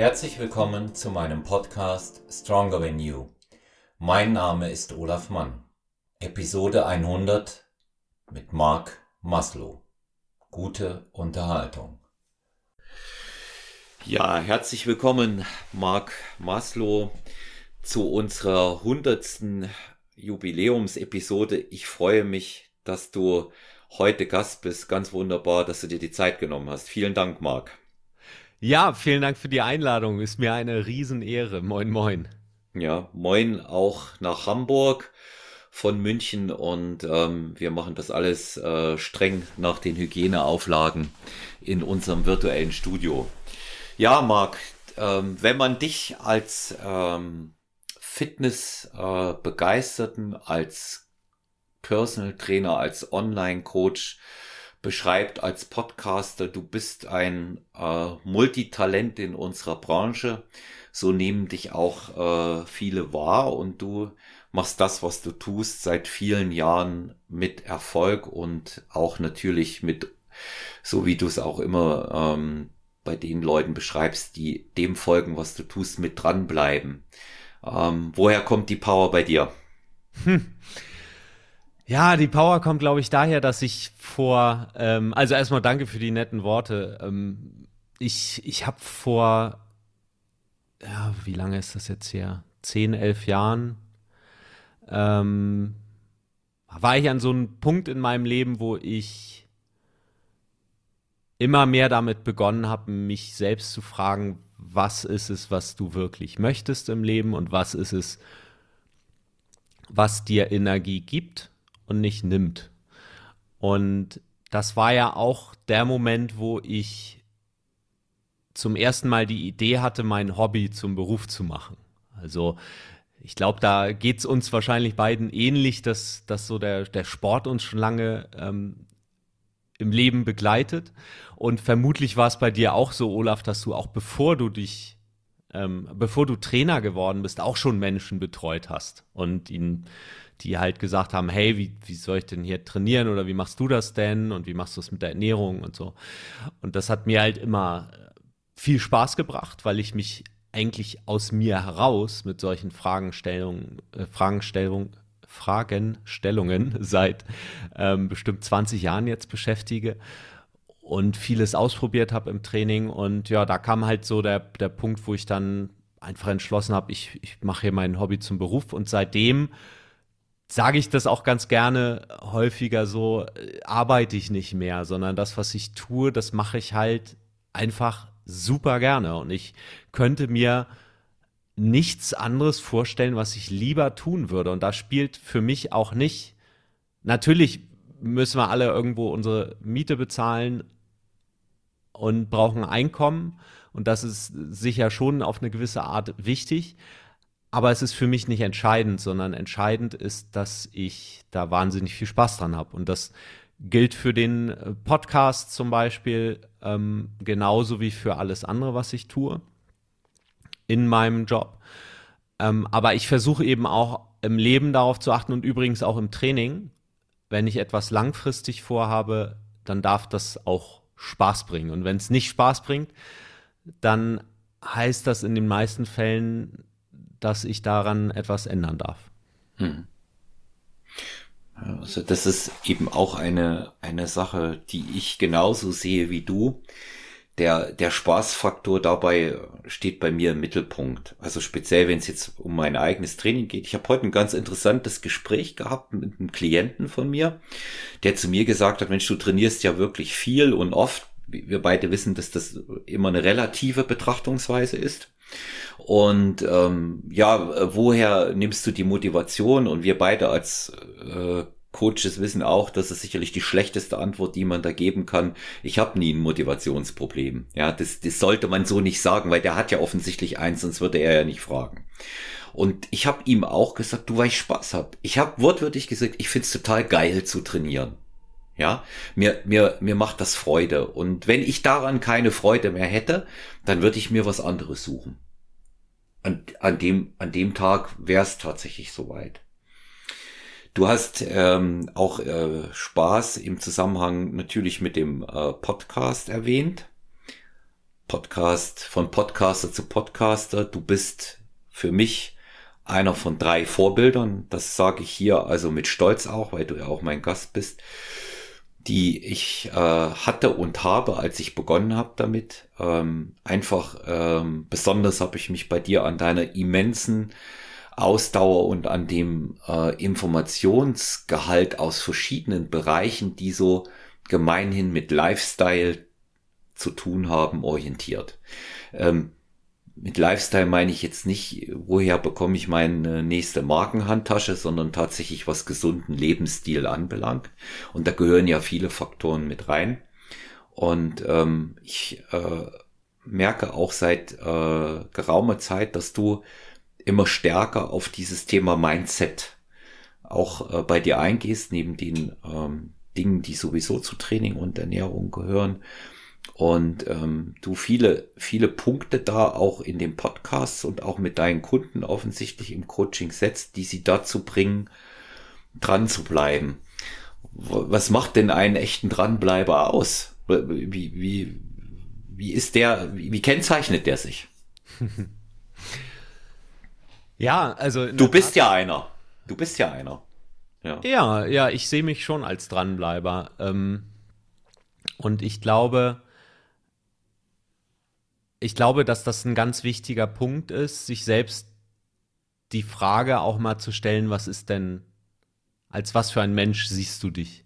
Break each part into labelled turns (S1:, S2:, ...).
S1: Herzlich willkommen zu meinem Podcast Stronger Than You. Mein Name ist Olaf Mann. Episode 100 mit Mark Maslow. Gute Unterhaltung. Ja, herzlich willkommen, Mark Maslow, zu unserer hundertsten Jubiläumsepisode. Ich freue mich, dass du heute Gast bist. Ganz wunderbar, dass du dir die Zeit genommen hast. Vielen Dank, Mark.
S2: Ja, vielen Dank für die Einladung. Ist mir eine Riesenehre. Moin, moin.
S1: Ja, moin auch nach Hamburg von München und ähm, wir machen das alles äh, streng nach den Hygieneauflagen in unserem virtuellen Studio. Ja, Marc, ähm, wenn man dich als ähm, Fitness äh, als Personal Trainer, als Online Coach beschreibt, als Podcaster, du bist ein äh, Multitalent in unserer Branche, so nehmen dich auch äh, viele wahr und du machst das, was du tust, seit vielen Jahren mit Erfolg und auch natürlich mit, so wie du es auch immer ähm, bei den Leuten beschreibst, die dem folgen, was du tust, mit dranbleiben. Ähm, woher kommt die Power bei dir? Hm.
S2: Ja, die Power kommt, glaube ich, daher, dass ich vor, ähm, also erstmal danke für die netten Worte. Ähm, ich ich habe vor, ja, wie lange ist das jetzt her? Zehn, elf Jahren ähm, war ich an so einem Punkt in meinem Leben, wo ich immer mehr damit begonnen habe, mich selbst zu fragen, was ist es, was du wirklich möchtest im Leben und was ist es, was dir Energie gibt und nicht nimmt. Und das war ja auch der Moment, wo ich zum ersten Mal die Idee hatte, mein Hobby zum Beruf zu machen. Also ich glaube, da geht's uns wahrscheinlich beiden ähnlich, dass, dass so der, der Sport uns schon lange ähm, im Leben begleitet. Und vermutlich war es bei dir auch so, Olaf, dass du auch bevor du dich, ähm, bevor du Trainer geworden bist, auch schon Menschen betreut hast und ihnen, die halt gesagt haben, hey, wie, wie soll ich denn hier trainieren oder wie machst du das denn und wie machst du es mit der Ernährung und so. Und das hat mir halt immer viel Spaß gebracht, weil ich mich eigentlich aus mir heraus mit solchen Fragestellungen, äh, Fragestellungen, Fragenstellungen seit ähm, bestimmt 20 Jahren jetzt beschäftige und vieles ausprobiert habe im Training. Und ja, da kam halt so der, der Punkt, wo ich dann einfach entschlossen habe, ich, ich mache hier mein Hobby zum Beruf. Und seitdem sage ich das auch ganz gerne häufiger so, äh, arbeite ich nicht mehr, sondern das, was ich tue, das mache ich halt einfach super gerne. Und ich könnte mir nichts anderes vorstellen, was ich lieber tun würde. Und da spielt für mich auch nicht, natürlich müssen wir alle irgendwo unsere Miete bezahlen und brauchen Einkommen. Und das ist sicher schon auf eine gewisse Art wichtig. Aber es ist für mich nicht entscheidend, sondern entscheidend ist, dass ich da wahnsinnig viel Spaß dran habe. Und das gilt für den äh, Podcast zum Beispiel ähm, genauso wie für alles andere, was ich tue in meinem Job. Ähm, aber ich versuche eben auch im Leben darauf zu achten und übrigens auch im Training, wenn ich etwas langfristig vorhabe, dann darf das auch Spaß bringen. Und wenn es nicht Spaß bringt, dann heißt das in den meisten Fällen, dass ich daran etwas ändern darf. Hm.
S1: Also das ist eben auch eine, eine Sache, die ich genauso sehe wie du. Der, der Spaßfaktor dabei steht bei mir im Mittelpunkt. Also speziell, wenn es jetzt um mein eigenes Training geht. Ich habe heute ein ganz interessantes Gespräch gehabt mit einem Klienten von mir, der zu mir gesagt hat, Mensch, du trainierst ja wirklich viel und oft. Wir beide wissen, dass das immer eine relative Betrachtungsweise ist. Und ähm, ja, woher nimmst du die Motivation? Und wir beide als äh, Coaches wissen auch, dass es sicherlich die schlechteste Antwort, die man da geben kann. Ich habe nie ein Motivationsproblem. Ja, das, das sollte man so nicht sagen, weil der hat ja offensichtlich eins, sonst würde er ja nicht fragen. Und ich habe ihm auch gesagt, du, weil ich Spaß hab. Ich habe wortwörtlich gesagt, ich find's total geil zu trainieren. Ja, mir, mir, mir macht das Freude. Und wenn ich daran keine Freude mehr hätte, dann würde ich mir was anderes suchen. An, an dem, an dem Tag wäre es tatsächlich soweit. Du hast ähm, auch äh, Spaß im Zusammenhang natürlich mit dem äh, Podcast erwähnt. Podcast von Podcaster zu Podcaster. Du bist für mich einer von drei Vorbildern. Das sage ich hier also mit Stolz auch, weil du ja auch mein Gast bist, die ich äh, hatte und habe, als ich begonnen habe damit. Ähm, einfach ähm, besonders habe ich mich bei dir an deiner immensen Ausdauer und an dem äh, Informationsgehalt aus verschiedenen Bereichen, die so gemeinhin mit Lifestyle zu tun haben, orientiert. Ähm, mit Lifestyle meine ich jetzt nicht, woher bekomme ich meine nächste Markenhandtasche, sondern tatsächlich was gesunden Lebensstil anbelangt. Und da gehören ja viele Faktoren mit rein. Und ähm, ich äh, merke auch seit äh, geraumer Zeit, dass du immer stärker auf dieses Thema Mindset auch äh, bei dir eingehst, neben den ähm, Dingen, die sowieso zu Training und Ernährung gehören. Und ähm, du viele, viele Punkte da auch in den Podcasts und auch mit deinen Kunden offensichtlich im Coaching setzt, die sie dazu bringen, dran zu bleiben. Was macht denn einen echten Dranbleiber aus? Wie, wie, wie ist der, wie, wie kennzeichnet der sich?
S2: Ja, also.
S1: Du bist Tat, ja einer. Du bist ja einer.
S2: Ja, ja, ja ich sehe mich schon als Dranbleiber. Ähm, und ich glaube, ich glaube, dass das ein ganz wichtiger Punkt ist, sich selbst die Frage auch mal zu stellen, was ist denn, als was für ein Mensch siehst du dich?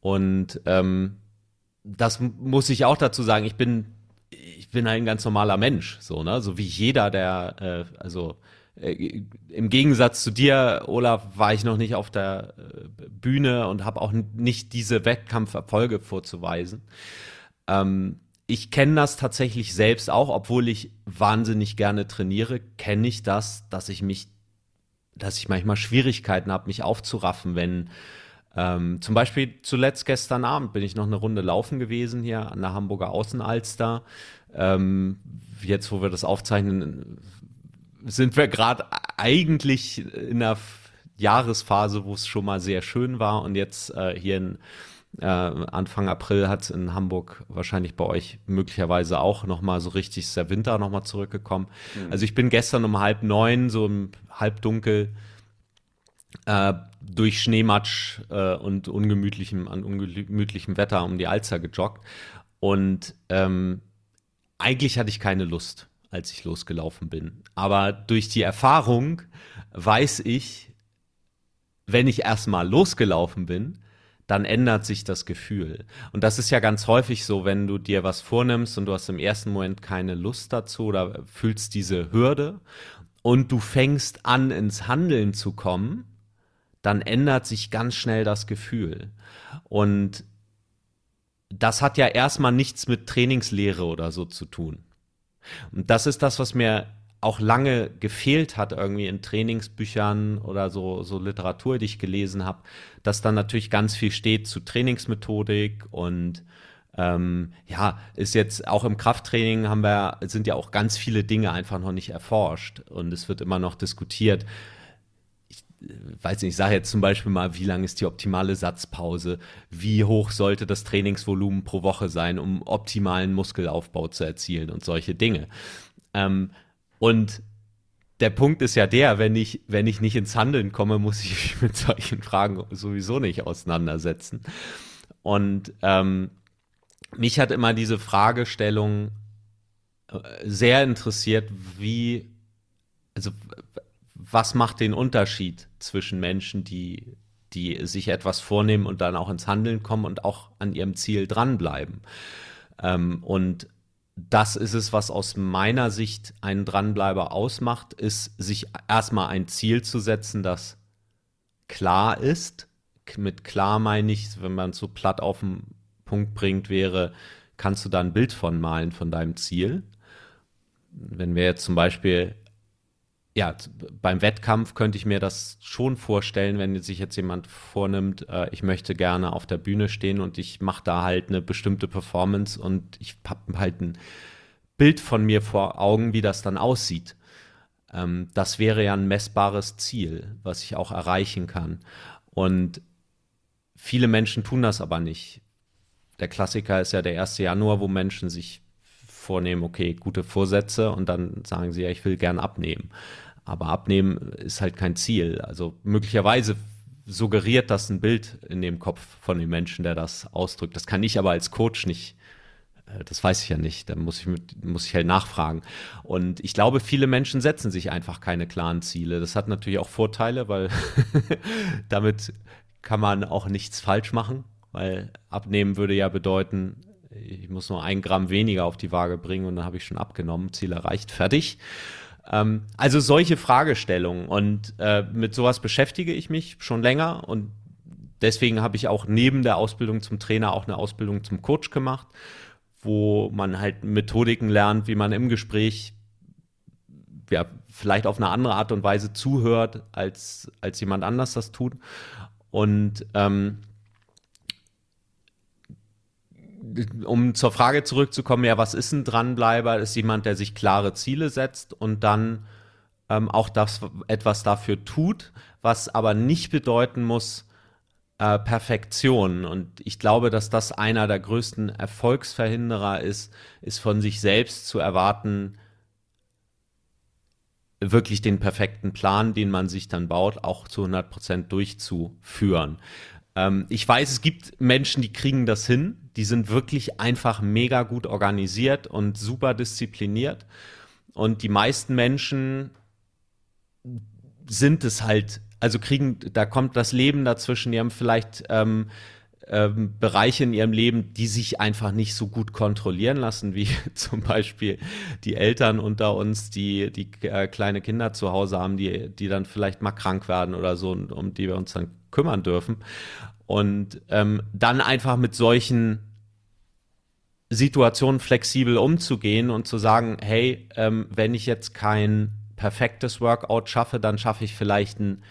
S2: Und ähm, das muss ich auch dazu sagen, ich bin, ich bin ein ganz normaler Mensch, so, ne? So wie jeder, der, äh, also äh, im Gegensatz zu dir, Olaf, war ich noch nicht auf der äh, Bühne und habe auch nicht diese Wettkampferfolge vorzuweisen. Ähm, ich kenne das tatsächlich selbst auch, obwohl ich wahnsinnig gerne trainiere, kenne ich das, dass ich mich, dass ich manchmal Schwierigkeiten habe, mich aufzuraffen, wenn ähm, zum Beispiel zuletzt gestern Abend bin ich noch eine Runde laufen gewesen hier an der Hamburger Außenalster. Ähm, jetzt, wo wir das aufzeichnen, sind wir gerade eigentlich in der Jahresphase, wo es schon mal sehr schön war und jetzt äh, hier in äh, Anfang April hat es in Hamburg wahrscheinlich bei euch möglicherweise auch noch mal so richtig ist der Winter noch mal zurückgekommen. Mhm. Also ich bin gestern um halb neun so im Halbdunkel äh, durch Schneematsch äh, und ungemütlichem an ungemütlichem Wetter um die Alster gejoggt und ähm, eigentlich hatte ich keine Lust als ich losgelaufen bin. Aber durch die Erfahrung weiß ich, wenn ich erstmal losgelaufen bin, dann ändert sich das Gefühl. Und das ist ja ganz häufig so, wenn du dir was vornimmst und du hast im ersten Moment keine Lust dazu oder fühlst diese Hürde und du fängst an ins Handeln zu kommen, dann ändert sich ganz schnell das Gefühl. Und das hat ja erstmal nichts mit Trainingslehre oder so zu tun. Und das ist das, was mir auch lange gefehlt hat irgendwie in Trainingsbüchern oder so, so Literatur, die ich gelesen habe, dass dann natürlich ganz viel steht zu Trainingsmethodik und ähm, ja, ist jetzt auch im Krafttraining haben wir, sind ja auch ganz viele Dinge einfach noch nicht erforscht und es wird immer noch diskutiert. Weiß nicht, ich sage jetzt zum Beispiel mal, wie lang ist die optimale Satzpause? Wie hoch sollte das Trainingsvolumen pro Woche sein, um optimalen Muskelaufbau zu erzielen und solche Dinge. Ähm, und der Punkt ist ja der, wenn ich, wenn ich nicht ins Handeln komme, muss ich mich mit solchen Fragen sowieso nicht auseinandersetzen. Und ähm, mich hat immer diese Fragestellung äh, sehr interessiert, wie, also was macht den Unterschied zwischen Menschen, die, die sich etwas vornehmen und dann auch ins Handeln kommen und auch an ihrem Ziel dranbleiben. Ähm, und das ist es, was aus meiner Sicht einen Dranbleiber ausmacht, ist, sich erstmal ein Ziel zu setzen, das klar ist. Mit klar meine ich, wenn man es so platt auf den Punkt bringt, wäre, kannst du da ein Bild von malen von deinem Ziel. Wenn wir jetzt zum Beispiel ja, beim Wettkampf könnte ich mir das schon vorstellen, wenn sich jetzt jemand vornimmt, äh, ich möchte gerne auf der Bühne stehen und ich mache da halt eine bestimmte Performance und ich habe halt ein Bild von mir vor Augen, wie das dann aussieht. Ähm, das wäre ja ein messbares Ziel, was ich auch erreichen kann. Und viele Menschen tun das aber nicht. Der Klassiker ist ja der 1. Januar, wo Menschen sich vornehmen, okay, gute Vorsätze und dann sagen sie, ja, ich will gern abnehmen. Aber abnehmen ist halt kein Ziel. Also möglicherweise suggeriert das ein Bild in dem Kopf von dem Menschen, der das ausdrückt. Das kann ich aber als Coach nicht äh, das weiß ich ja nicht. Da muss ich, muss ich halt nachfragen. Und ich glaube, viele Menschen setzen sich einfach keine klaren Ziele. Das hat natürlich auch Vorteile, weil damit kann man auch nichts falsch machen, weil abnehmen würde ja bedeuten, ich muss nur ein Gramm weniger auf die Waage bringen und dann habe ich schon abgenommen, Ziel erreicht, fertig. Ähm, also solche Fragestellungen und äh, mit sowas beschäftige ich mich schon länger und deswegen habe ich auch neben der Ausbildung zum Trainer auch eine Ausbildung zum Coach gemacht wo man halt Methodiken lernt, wie man im Gespräch ja, vielleicht auf eine andere Art und Weise zuhört, als, als jemand anders das tut. Und ähm, um zur Frage zurückzukommen, ja, was ist ein Dranbleiber? Ist jemand, der sich klare Ziele setzt und dann ähm, auch das etwas dafür tut, was aber nicht bedeuten muss, äh, Perfektion. Und ich glaube, dass das einer der größten Erfolgsverhinderer ist, ist von sich selbst zu erwarten, wirklich den perfekten Plan, den man sich dann baut, auch zu 100 Prozent durchzuführen. Ähm, ich weiß, es gibt Menschen, die kriegen das hin. Die sind wirklich einfach mega gut organisiert und super diszipliniert. Und die meisten Menschen sind es halt also kriegen, da kommt das Leben dazwischen, die haben vielleicht ähm, ähm, Bereiche in ihrem Leben, die sich einfach nicht so gut kontrollieren lassen, wie zum Beispiel die Eltern unter uns, die, die äh, kleine Kinder zu Hause haben, die, die dann vielleicht mal krank werden oder so, um die wir uns dann kümmern dürfen. Und ähm, dann einfach mit solchen Situationen flexibel umzugehen und zu sagen, hey, ähm, wenn ich jetzt kein perfektes Workout schaffe, dann schaffe ich vielleicht ein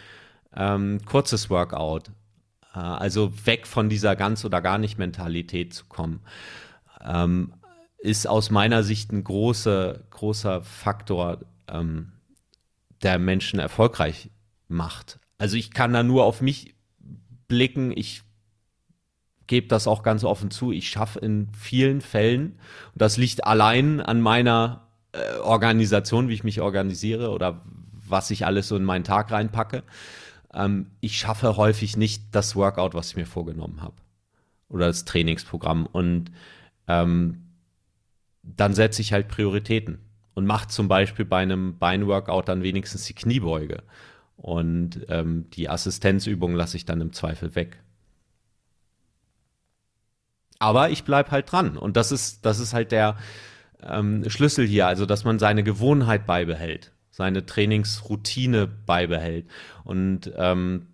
S2: ähm, kurzes Workout. Äh, also weg von dieser ganz oder gar nicht Mentalität zu kommen. Ähm, ist aus meiner Sicht ein großer, großer Faktor, ähm, der Menschen erfolgreich macht. Also ich kann da nur auf mich blicken. Ich gebe das auch ganz offen zu. Ich schaffe in vielen Fällen, und das liegt allein an meiner äh, Organisation, wie ich mich organisiere oder was ich alles so in meinen Tag reinpacke, ähm, ich schaffe häufig nicht das Workout, was ich mir vorgenommen habe. Oder das Trainingsprogramm. Und ähm, dann setze ich halt Prioritäten und mache zum Beispiel bei einem Beinworkout dann wenigstens die Kniebeuge. Und ähm, die Assistenzübung lasse ich dann im Zweifel weg. Aber ich bleibe halt dran. Und das ist, das ist halt der ähm, Schlüssel hier, also dass man seine Gewohnheit beibehält seine Trainingsroutine beibehält. Und ähm,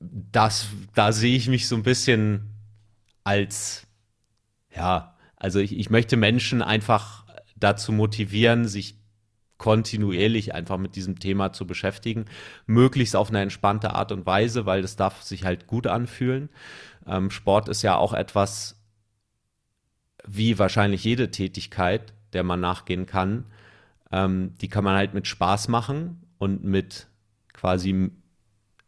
S2: das, da sehe ich mich so ein bisschen als, ja, also ich, ich möchte Menschen einfach dazu motivieren, sich kontinuierlich einfach mit diesem Thema zu beschäftigen, möglichst auf eine entspannte Art und Weise, weil das darf sich halt gut anfühlen. Ähm, Sport ist ja auch etwas, wie wahrscheinlich jede Tätigkeit, der man nachgehen kann, ähm, die kann man halt mit Spaß machen und mit quasi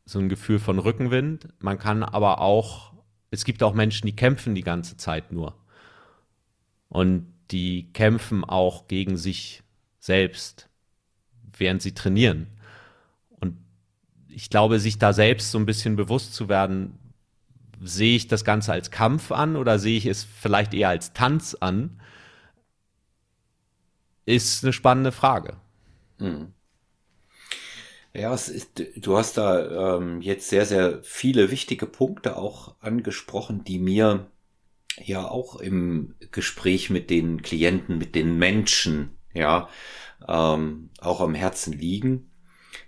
S2: so ein Gefühl von Rückenwind. Man kann aber auch, es gibt auch Menschen, die kämpfen die ganze Zeit nur. Und die kämpfen auch gegen sich selbst, während sie trainieren. Und ich glaube, sich da selbst so ein bisschen bewusst zu werden, sehe ich das Ganze als Kampf an oder sehe ich es vielleicht eher als Tanz an? ist eine spannende Frage. Hm.
S1: Ja, ist, du hast da ähm, jetzt sehr, sehr viele wichtige Punkte auch angesprochen, die mir ja auch im Gespräch mit den Klienten, mit den Menschen, ja, ähm, auch am Herzen liegen.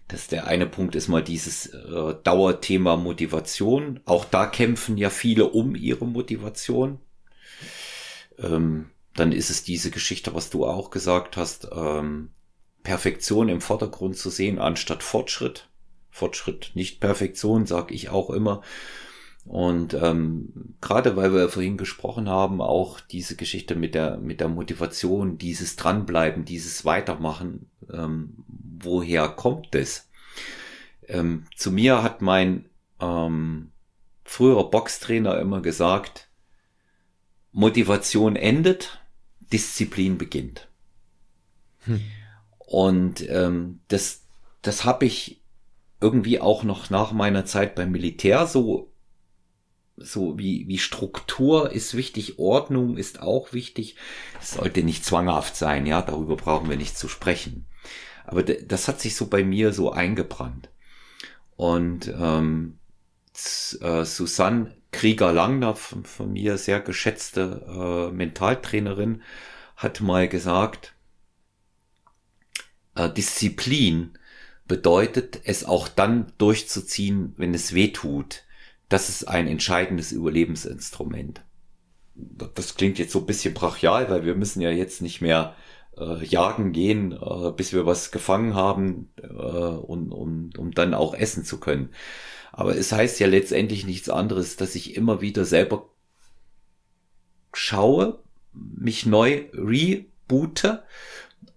S1: Das der eine Punkt ist mal dieses äh, Dauerthema Motivation. Auch da kämpfen ja viele um ihre Motivation. Ähm, dann ist es diese Geschichte, was du auch gesagt hast, ähm, Perfektion im Vordergrund zu sehen, anstatt Fortschritt. Fortschritt, nicht Perfektion, sag ich auch immer. Und ähm, gerade weil wir vorhin gesprochen haben, auch diese Geschichte mit der mit der Motivation, dieses dranbleiben, dieses Weitermachen, ähm, woher kommt es? Ähm, zu mir hat mein ähm, früherer Boxtrainer immer gesagt, Motivation endet, Disziplin beginnt. Hm. Und ähm, das, das habe ich irgendwie auch noch nach meiner Zeit beim Militär so so wie, wie Struktur ist wichtig, Ordnung ist auch wichtig. Es sollte nicht zwanghaft sein, ja, darüber brauchen wir nicht zu sprechen. Aber das hat sich so bei mir so eingebrannt. Und ähm, äh, Susanne Krieger-Langner, von, von, mir sehr geschätzte äh, Mentaltrainerin, hat mal gesagt, äh, Disziplin bedeutet es auch dann durchzuziehen, wenn es weh tut. Das ist ein entscheidendes Überlebensinstrument. Das klingt jetzt so ein bisschen brachial, weil wir müssen ja jetzt nicht mehr äh, jagen gehen, äh, bis wir was gefangen haben, äh, und, um, um dann auch essen zu können. Aber es heißt ja letztendlich nichts anderes, dass ich immer wieder selber schaue, mich neu reboote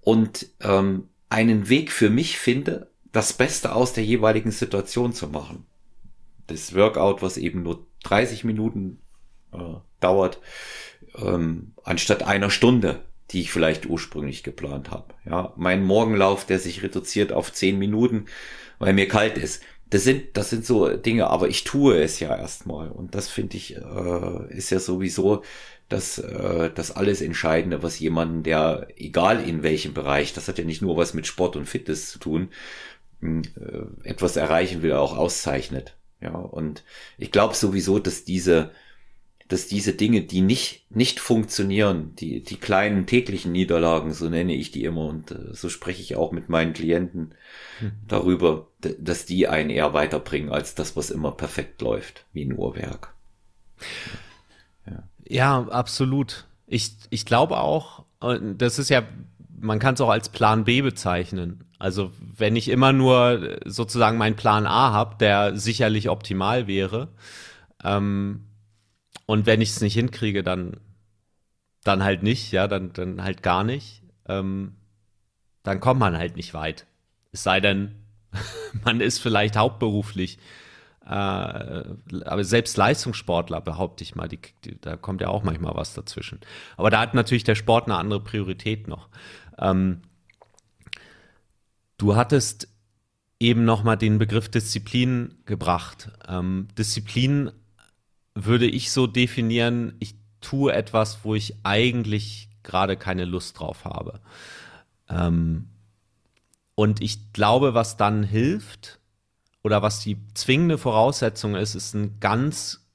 S1: und ähm, einen Weg für mich finde, das Beste aus der jeweiligen Situation zu machen. Das Workout, was eben nur 30 Minuten äh, dauert, ähm, anstatt einer Stunde, die ich vielleicht ursprünglich geplant habe. Ja, mein Morgenlauf, der sich reduziert auf 10 Minuten, weil mir kalt ist. Das sind, das sind so Dinge, aber ich tue es ja erstmal. Und das finde ich, äh, ist ja sowieso das, äh, das alles Entscheidende, was jemanden, der, egal in welchem Bereich, das hat ja nicht nur was mit Sport und Fitness zu tun, äh, etwas erreichen will, auch auszeichnet. Ja, und ich glaube sowieso, dass diese, dass diese Dinge, die nicht, nicht funktionieren, die, die kleinen täglichen Niederlagen, so nenne ich die immer, und äh, so spreche ich auch mit meinen Klienten hm. darüber, dass die einen eher weiterbringen, als das, was immer perfekt läuft, wie ein Uhrwerk.
S2: Ja, ja absolut. Ich, ich glaube auch, das ist ja, man kann es auch als Plan B bezeichnen. Also wenn ich immer nur sozusagen meinen Plan A habe, der sicherlich optimal wäre, ähm, und wenn ich es nicht hinkriege, dann, dann halt nicht, ja, dann, dann halt gar nicht. Ähm, dann kommt man halt nicht weit. Es sei denn, man ist vielleicht hauptberuflich. Äh, aber selbst Leistungssportler, behaupte ich mal, die, die, da kommt ja auch manchmal was dazwischen. Aber da hat natürlich der Sport eine andere Priorität noch. Ähm, du hattest eben nochmal den Begriff Disziplin gebracht. Ähm, Disziplin würde ich so definieren, ich tue etwas, wo ich eigentlich gerade keine Lust drauf habe. Ähm, und ich glaube, was dann hilft oder was die zwingende Voraussetzung ist, ist ein ganz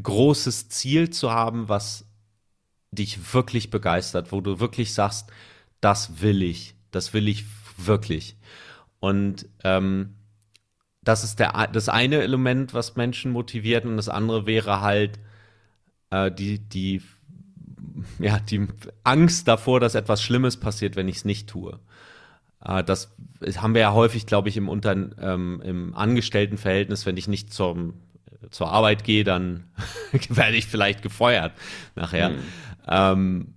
S2: großes Ziel zu haben, was dich wirklich begeistert, wo du wirklich sagst, das will ich, das will ich wirklich. Und ähm, das ist der, das eine Element, was Menschen motiviert, und das andere wäre halt äh, die, die, ja, die Angst davor, dass etwas Schlimmes passiert, wenn ich es nicht tue. Äh, das haben wir ja häufig, glaube ich, im, Unter ähm, im Angestelltenverhältnis, wenn ich nicht zum, zur Arbeit gehe, dann werde ich vielleicht gefeuert nachher. Mhm. Ähm,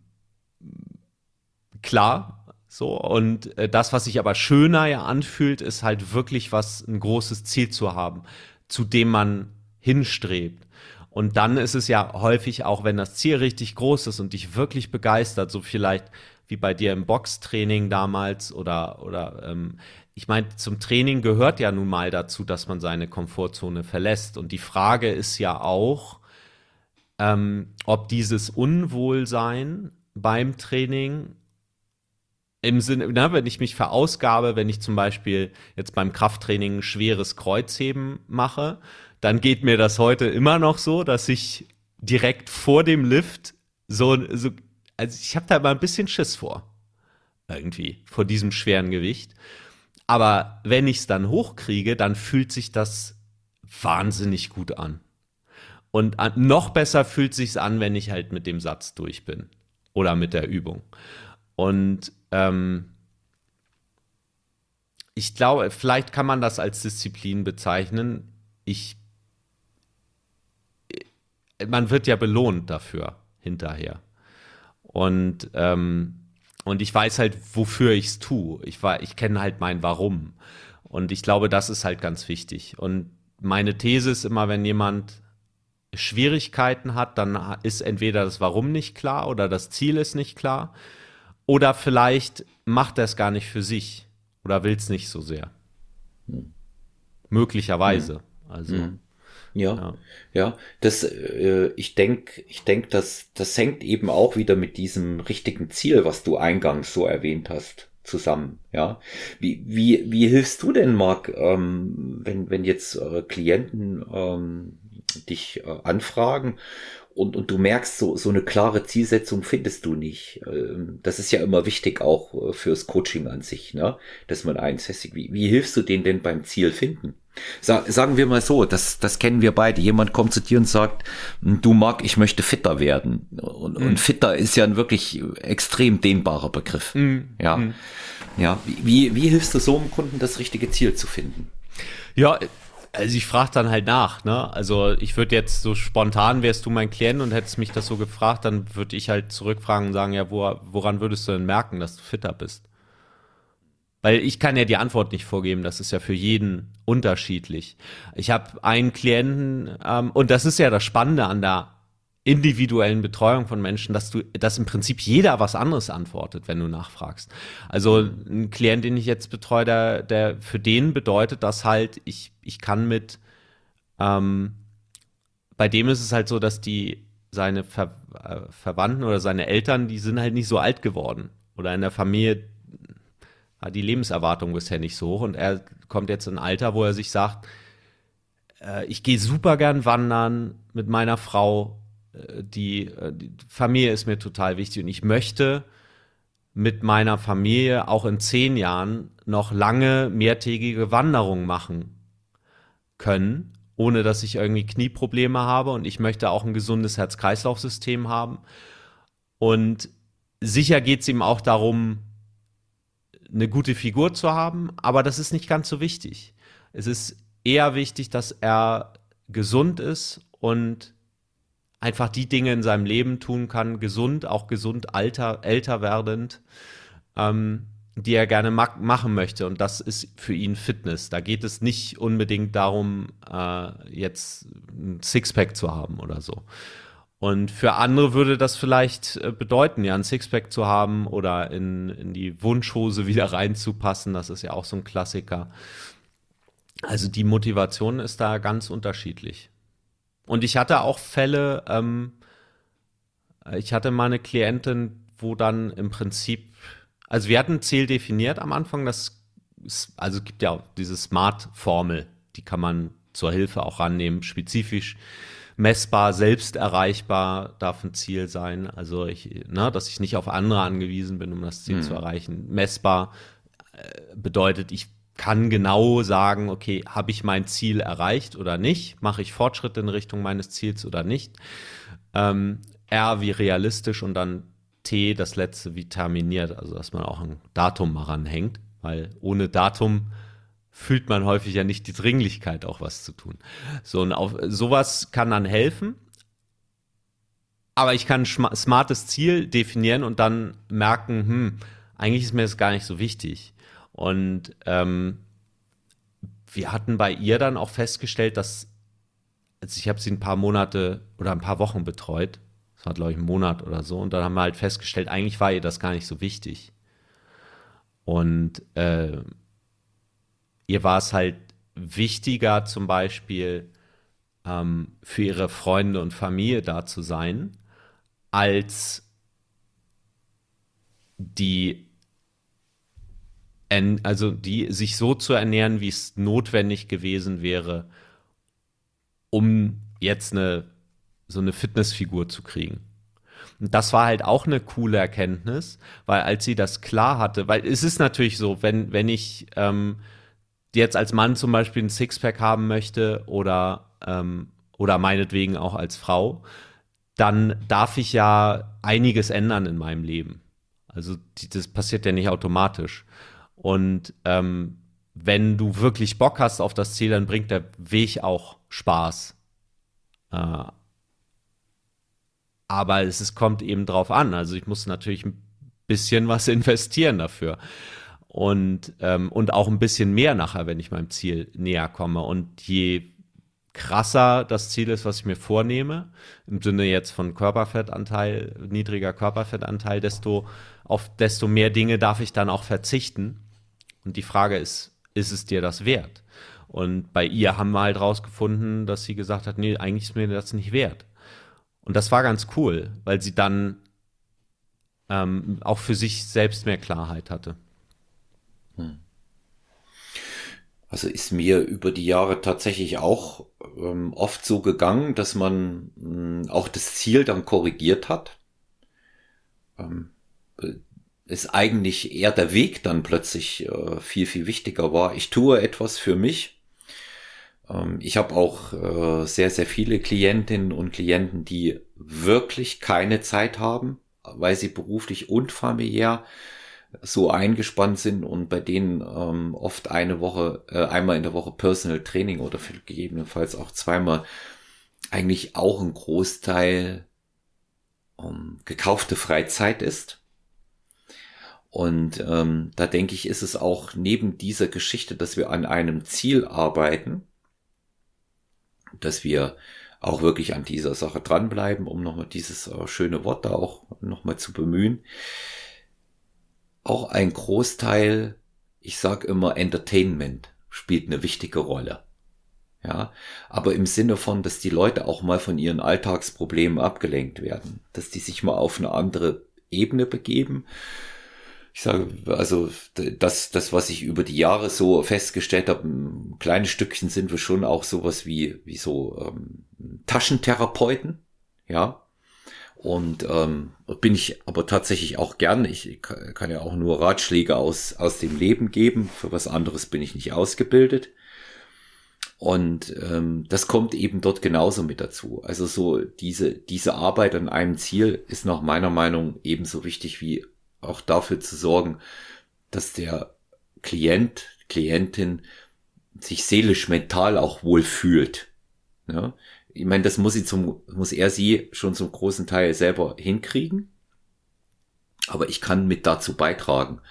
S2: klar, so, und äh, das, was sich aber schöner ja anfühlt, ist halt wirklich was, ein großes Ziel zu haben, zu dem man hinstrebt. Und dann ist es ja häufig, auch wenn das Ziel richtig groß ist und dich wirklich begeistert, so vielleicht wie bei dir im Boxtraining damals oder, oder ähm, ich meine, zum Training gehört ja nun mal dazu, dass man seine Komfortzone verlässt. Und die Frage ist ja auch, ähm, ob dieses Unwohlsein beim Training im Sinne, na, wenn ich mich verausgabe, wenn ich zum Beispiel jetzt beim Krafttraining ein schweres Kreuzheben mache, dann geht mir das heute immer noch so, dass ich direkt vor dem Lift so, so also ich habe da mal ein bisschen Schiss vor. Irgendwie, vor diesem schweren Gewicht. Aber wenn ich es dann hochkriege, dann fühlt sich das wahnsinnig gut an. Und noch besser fühlt sich's an, wenn ich halt mit dem Satz durch bin. Oder mit der Übung. Und ähm, ich glaube, vielleicht kann man das als Disziplin bezeichnen. Ich, man wird ja belohnt dafür hinterher. Und, ähm, und ich weiß halt, wofür ich es tue. Ich kenne halt mein Warum. Und ich glaube, das ist halt ganz wichtig. Und meine These ist immer, wenn jemand Schwierigkeiten hat, dann ist entweder das Warum nicht klar oder das Ziel ist nicht klar. Oder vielleicht macht er es gar nicht für sich oder will es nicht so sehr. Hm. Möglicherweise. Hm. Also.
S1: Hm. Ja, ja, ja, das, äh, ich denke, ich denk, das, das hängt eben auch wieder mit diesem richtigen Ziel, was du eingangs so erwähnt hast, zusammen. Ja, wie, wie, wie hilfst du denn, Marc, ähm, wenn, wenn jetzt äh, Klienten ähm, dich äh, anfragen und, und du merkst, so, so eine klare Zielsetzung findest du nicht. Ähm, das ist ja immer wichtig auch äh, fürs Coaching an sich, ne? dass man eins festigt. Wie, wie hilfst du denen denn beim Ziel finden? Sa sagen wir mal so, das, das kennen wir beide. Jemand kommt zu dir und sagt, hm, du Marc, ich möchte fitter werden. Und, mhm. und fitter ist ja ein wirklich extrem dehnbarer Begriff. Mhm. Ja. Mhm. Ja. Wie, wie hilfst du so einem Kunden, das richtige Ziel zu finden?
S2: Ja, also ich frage dann halt nach, ne? Also ich würde jetzt so spontan, wärst du mein Klient und hättest mich das so gefragt, dann würde ich halt zurückfragen und sagen, ja, wo, woran würdest du denn merken, dass du fitter bist? Weil ich kann ja die Antwort nicht vorgeben, das ist ja für jeden unterschiedlich. Ich habe einen Klienten, ähm, und das ist ja das Spannende an der individuellen Betreuung von Menschen, dass du, dass im Prinzip jeder was anderes antwortet, wenn du nachfragst. Also ein Klient, den ich jetzt betreue, der, der für den bedeutet das halt, ich, ich kann mit, ähm, bei dem ist es halt so, dass die seine Ver, äh, Verwandten oder seine Eltern, die sind halt nicht so alt geworden. Oder in der Familie hat die Lebenserwartung bisher nicht so hoch. Und er kommt jetzt in ein Alter, wo er sich sagt, äh, ich gehe super gern wandern mit meiner Frau, äh, die, äh, die Familie ist mir total wichtig. Und ich möchte mit meiner Familie auch in zehn Jahren noch lange mehrtägige Wanderungen machen können, ohne dass ich irgendwie Knieprobleme habe und ich möchte auch ein gesundes Herz-Kreislauf-System haben. Und sicher geht es ihm auch darum, eine gute Figur zu haben, aber das ist nicht ganz so wichtig. Es ist eher wichtig, dass er gesund ist und einfach die Dinge in seinem Leben tun kann, gesund, auch gesund alter, älter werdend, ähm, die er gerne ma machen möchte. Und das ist für ihn Fitness. Da geht es nicht unbedingt darum, äh, jetzt ein Sixpack zu haben oder so. Und für andere würde das vielleicht äh, bedeuten, ja, ein Sixpack zu haben oder in, in die Wunschhose wieder reinzupassen. Das ist ja auch so ein Klassiker. Also die Motivation ist da ganz unterschiedlich. Und ich hatte auch Fälle, ähm, ich hatte mal eine Klientin, wo dann im Prinzip, also wir hatten ein Ziel definiert am Anfang, das, also es gibt ja auch diese Smart-Formel, die kann man zur Hilfe auch rannehmen, spezifisch messbar, selbst erreichbar darf ein Ziel sein. Also ich, ne, dass ich nicht auf andere angewiesen bin, um das Ziel mhm. zu erreichen. Messbar äh, bedeutet, ich kann genau sagen, okay, habe ich mein Ziel erreicht oder nicht? Mache ich Fortschritte in Richtung meines Ziels oder nicht? Ähm, R wie realistisch und dann T das letzte wie terminiert, also dass man auch ein Datum mal ranhängt, weil ohne Datum fühlt man häufig ja nicht die Dringlichkeit, auch was zu tun. So, und auf sowas kann dann helfen. Aber ich kann ein smartes Ziel definieren und dann merken, hm, eigentlich ist mir das gar nicht so wichtig. Und ähm, wir hatten bei ihr dann auch festgestellt, dass, also ich habe sie ein paar Monate oder ein paar Wochen betreut, das war glaube ich ein Monat oder so, und dann haben wir halt festgestellt, eigentlich war ihr das gar nicht so wichtig. Und äh, ihr war es halt wichtiger, zum Beispiel ähm, für ihre Freunde und Familie da zu sein, als die also die sich so zu ernähren, wie es notwendig gewesen wäre, um jetzt eine so eine Fitnessfigur zu kriegen. Und das war halt auch eine coole Erkenntnis, weil als sie das klar hatte, weil es ist natürlich so, wenn, wenn ich ähm, jetzt als Mann zum Beispiel ein Sixpack haben möchte oder, ähm, oder meinetwegen auch als Frau, dann darf ich ja einiges ändern in meinem Leben. Also das passiert ja nicht automatisch. Und ähm, wenn du wirklich Bock hast auf das Ziel, dann bringt der Weg auch Spaß. Äh, aber es, es kommt eben drauf an. Also ich muss natürlich ein bisschen was investieren dafür und, ähm, und auch ein bisschen mehr nachher, wenn ich meinem Ziel näher komme. Und je krasser das Ziel ist, was ich mir vornehme, im Sinne jetzt von Körperfettanteil, niedriger Körperfettanteil, desto auf desto mehr Dinge darf ich dann auch verzichten. Und die Frage ist, ist es dir das wert? Und bei ihr haben wir halt rausgefunden, dass sie gesagt hat, nee, eigentlich ist mir das nicht wert. Und das war ganz cool, weil sie dann ähm, auch für sich selbst mehr Klarheit hatte. Hm.
S1: Also ist mir über die Jahre tatsächlich auch ähm, oft so gegangen, dass man mh, hm, auch das Ziel dann korrigiert hat. Ähm, äh, ist eigentlich eher der Weg dann plötzlich äh, viel, viel wichtiger war. Ich tue etwas für mich. Ähm, ich habe auch äh, sehr, sehr viele Klientinnen und Klienten, die wirklich keine Zeit haben, weil sie beruflich und familiär so eingespannt sind und bei denen ähm, oft eine Woche, äh, einmal in der Woche Personal Training oder gegebenenfalls auch zweimal eigentlich auch ein Großteil ähm, gekaufte Freizeit ist. Und ähm, da denke ich, ist es auch neben dieser Geschichte, dass wir an einem Ziel arbeiten, dass wir auch wirklich an dieser Sache dranbleiben, um nochmal dieses äh, schöne Wort da auch nochmal zu bemühen auch ein Großteil, ich sag immer Entertainment spielt eine wichtige Rolle. Ja, aber im Sinne von, dass die Leute auch mal von ihren Alltagsproblemen abgelenkt werden, dass die sich mal auf eine andere Ebene begeben. Ich sage, also das, das, was ich über die Jahre so festgestellt habe, ein kleines Stückchen sind wir schon auch sowas wie, wie so ähm, Taschentherapeuten, ja, und ähm, bin ich aber tatsächlich auch gern. Ich kann ja auch nur Ratschläge aus, aus dem Leben geben. Für was anderes bin ich nicht ausgebildet. Und ähm, das kommt eben dort genauso mit dazu. Also so diese, diese Arbeit an einem Ziel ist nach meiner Meinung ebenso wichtig wie auch dafür zu sorgen, dass der Klient, Klientin sich seelisch, mental auch wohl fühlt. Ja? ich meine, das muss sie zum, muss er sie schon zum großen Teil selber hinkriegen. Aber ich kann mit dazu beitragen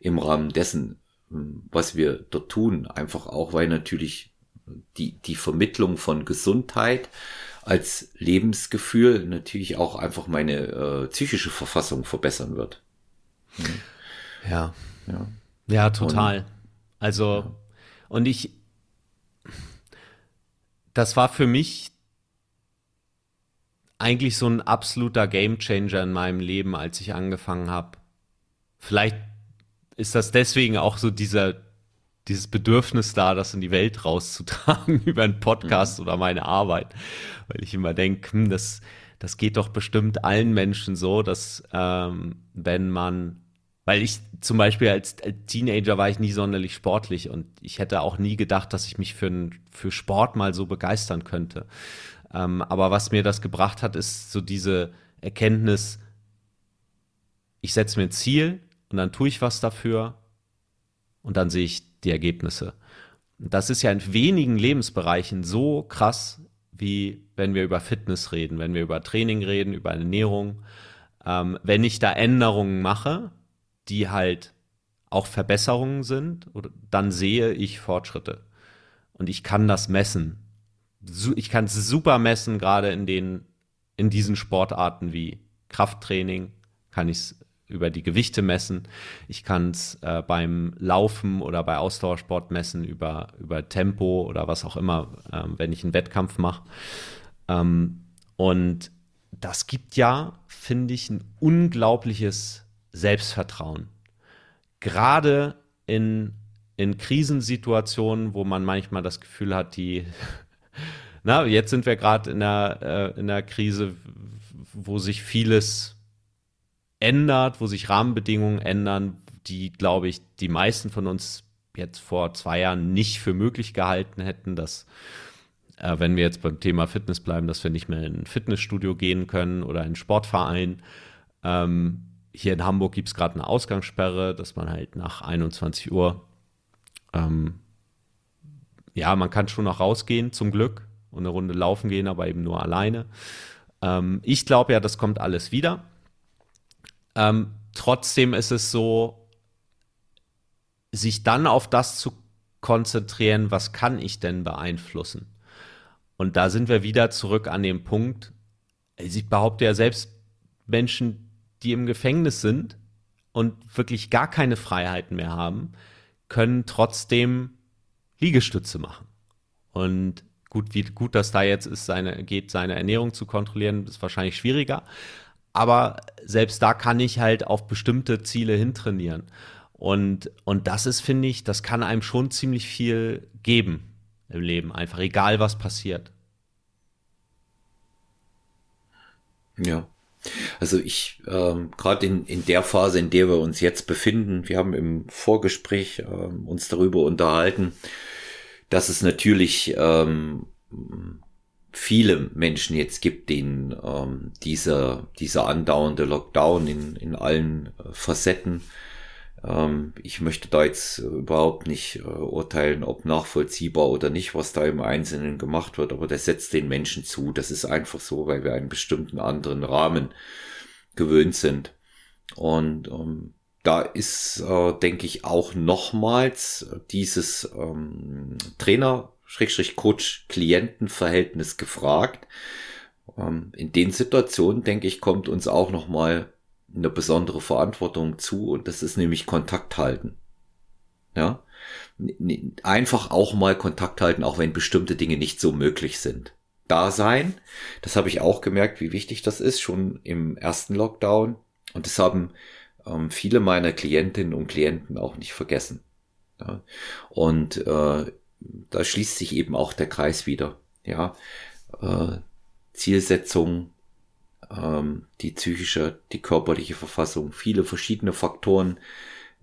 S1: im Rahmen dessen, was wir dort tun. Einfach auch, weil natürlich die, die Vermittlung von Gesundheit als Lebensgefühl natürlich auch einfach meine äh, psychische Verfassung verbessern wird.
S2: Ja. Ja, ja total. Und, also, ja. und ich, das war für mich eigentlich so ein absoluter Gamechanger in meinem Leben, als ich angefangen habe. Vielleicht ist das deswegen auch so dieser dieses Bedürfnis da, das in die Welt rauszutragen über einen Podcast mhm. oder meine Arbeit, weil ich immer denke, hm, das das geht doch bestimmt allen Menschen so, dass ähm, wenn man, weil ich zum Beispiel als, als Teenager war ich nie sonderlich sportlich und ich hätte auch nie gedacht, dass ich mich für, für Sport mal so begeistern könnte. Ähm, aber was mir das gebracht hat, ist so diese Erkenntnis, ich setze mir ein Ziel und dann tue ich was dafür und dann sehe ich die Ergebnisse. Das ist ja in wenigen Lebensbereichen so krass, wie wenn wir über Fitness reden, wenn wir über Training reden, über Ernährung. Ähm, wenn ich da Änderungen mache, die halt auch Verbesserungen sind, dann sehe ich Fortschritte. Und ich kann das messen ich kann es super messen, gerade in den, in diesen Sportarten wie Krafttraining, kann ich es über die Gewichte messen. Ich kann es äh, beim Laufen oder bei Ausdauersport messen über, über Tempo oder was auch immer, äh, wenn ich einen Wettkampf mache. Ähm, und das gibt ja, finde ich, ein unglaubliches Selbstvertrauen. Gerade in, in Krisensituationen, wo man manchmal das Gefühl hat, die na, jetzt sind wir gerade in äh, in der Krise, wo sich vieles ändert, wo sich Rahmenbedingungen ändern, die, glaube ich, die meisten von uns jetzt vor zwei Jahren nicht für möglich gehalten hätten, dass, äh, wenn wir jetzt beim Thema Fitness bleiben, dass wir nicht mehr in ein Fitnessstudio gehen können oder in einen Sportverein. Ähm, hier in Hamburg gibt es gerade eine Ausgangssperre, dass man halt nach 21 Uhr ähm, ja, man kann schon noch rausgehen, zum Glück, und eine Runde laufen gehen, aber eben nur alleine. Ähm, ich glaube ja, das kommt alles wieder. Ähm, trotzdem ist es so, sich dann auf das zu konzentrieren, was kann ich denn beeinflussen? und da sind wir wieder zurück an dem Punkt, ich behaupte ja selbst Menschen, die im Gefängnis sind und wirklich gar keine Freiheiten mehr haben, können trotzdem Liegestütze machen. Und gut, wie gut das da jetzt ist, seine, geht, seine Ernährung zu kontrollieren, ist wahrscheinlich schwieriger. Aber selbst da kann ich halt auf bestimmte Ziele hintrainieren. Und, und das ist, finde ich, das kann einem schon ziemlich viel geben im Leben, einfach egal was passiert.
S1: Ja. Also ich, ähm, gerade in, in der Phase, in der wir uns jetzt befinden, wir haben im Vorgespräch ähm, uns darüber unterhalten, dass es natürlich ähm, viele Menschen jetzt gibt, denen ähm, dieser, dieser andauernde Lockdown in, in allen äh, Facetten ähm, ich möchte da jetzt überhaupt nicht äh, urteilen, ob nachvollziehbar oder nicht, was da im Einzelnen gemacht wird, aber das setzt den Menschen zu. Das ist einfach so, weil wir einen bestimmten anderen Rahmen gewöhnt sind. Und ähm, da ist, äh, denke ich, auch nochmals dieses ähm, Trainer, Schrägstrich Coach, Klientenverhältnis gefragt. Ähm, in den Situationen, denke ich, kommt uns auch nochmal eine besondere Verantwortung zu und das ist nämlich Kontakt halten. Ja, einfach auch mal Kontakt halten, auch wenn bestimmte Dinge nicht so möglich sind. Da sein, das habe ich auch gemerkt, wie wichtig das ist, schon im ersten Lockdown. Und das haben ähm, viele meiner Klientinnen und Klienten auch nicht vergessen. Und äh, da schließt sich eben auch der Kreis wieder. Ja, äh, Zielsetzung, ähm, die psychische, die körperliche Verfassung, viele verschiedene Faktoren,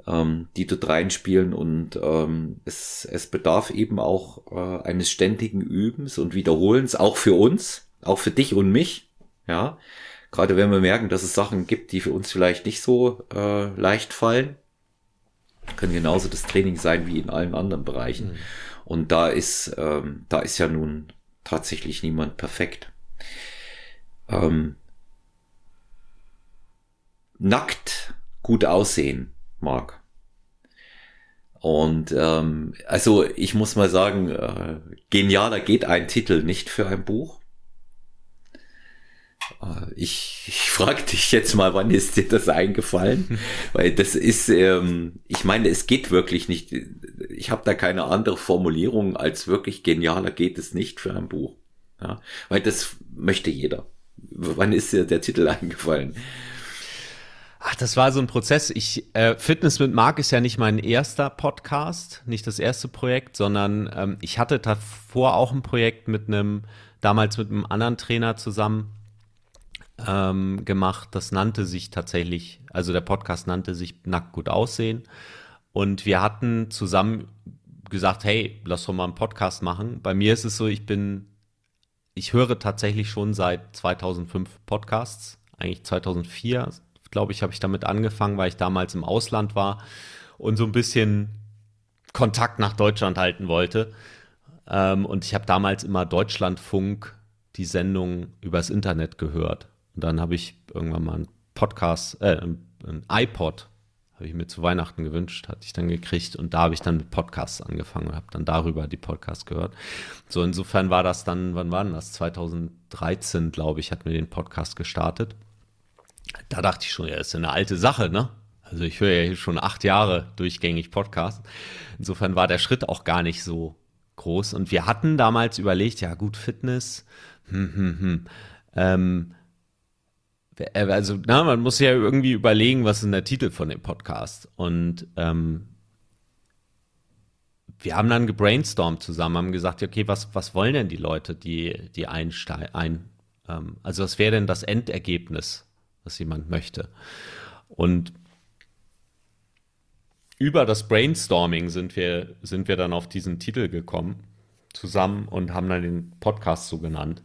S1: ähm, die dort reinspielen und ähm, es, es bedarf eben auch äh, eines ständigen Übens und Wiederholens, auch für uns, auch für dich und mich, ja. Gerade wenn wir merken, dass es Sachen gibt, die für uns vielleicht nicht so äh, leicht fallen, können genauso das Training sein wie in allen anderen Bereichen. Mhm. Und da ist, ähm, da ist ja nun tatsächlich niemand perfekt. Ähm, nackt gut aussehen mag. Und ähm, also ich muss mal sagen, äh, genialer geht ein Titel nicht für ein Buch. Äh, ich, ich frage dich jetzt mal, wann ist dir das eingefallen? Weil das ist, ähm, ich meine, es geht wirklich nicht. Ich habe da keine andere Formulierung als wirklich genialer geht es nicht für ein Buch. Ja, weil das möchte jeder. Wann ist dir der Titel eingefallen?
S2: Ach, das war so ein Prozess. Ich äh, Fitness mit Marc ist ja nicht mein erster Podcast, nicht das erste Projekt, sondern ähm, ich hatte davor auch ein Projekt mit einem damals mit einem anderen Trainer zusammen ähm, gemacht. Das nannte sich tatsächlich, also der Podcast nannte sich Nackt gut aussehen. Und wir hatten zusammen gesagt, hey, lass doch mal einen Podcast machen. Bei mir ist es so, ich bin, ich höre tatsächlich schon seit 2005 Podcasts, eigentlich 2004 glaube ich, habe ich damit angefangen, weil ich damals im Ausland war und so ein bisschen Kontakt nach Deutschland halten wollte. Ähm, und ich habe damals immer Deutschlandfunk die Sendung übers Internet gehört. Und dann habe ich irgendwann mal einen Podcast, äh, ein iPod habe ich mir zu Weihnachten gewünscht, hatte ich dann gekriegt und da habe ich dann mit Podcasts angefangen und habe dann darüber die Podcasts gehört. So insofern war das dann, wann war denn das? 2013, glaube ich, hat mir den Podcast gestartet da dachte ich schon, ja, ist ja eine alte Sache, ne? Also ich höre ja hier schon acht Jahre durchgängig Podcast. Insofern war der Schritt auch gar nicht so groß. Und wir hatten damals überlegt, ja gut, Fitness, hm, hm, hm. Ähm, äh, also, na, man muss ja irgendwie überlegen, was ist der Titel von dem Podcast. Und ähm, wir haben dann gebrainstormt zusammen, haben gesagt, okay, was, was wollen denn die Leute, die, die einsteigen, ein, ähm, also was wäre denn das Endergebnis was jemand möchte. Und über das Brainstorming sind wir, sind wir dann auf diesen Titel gekommen, zusammen und haben dann den Podcast so genannt.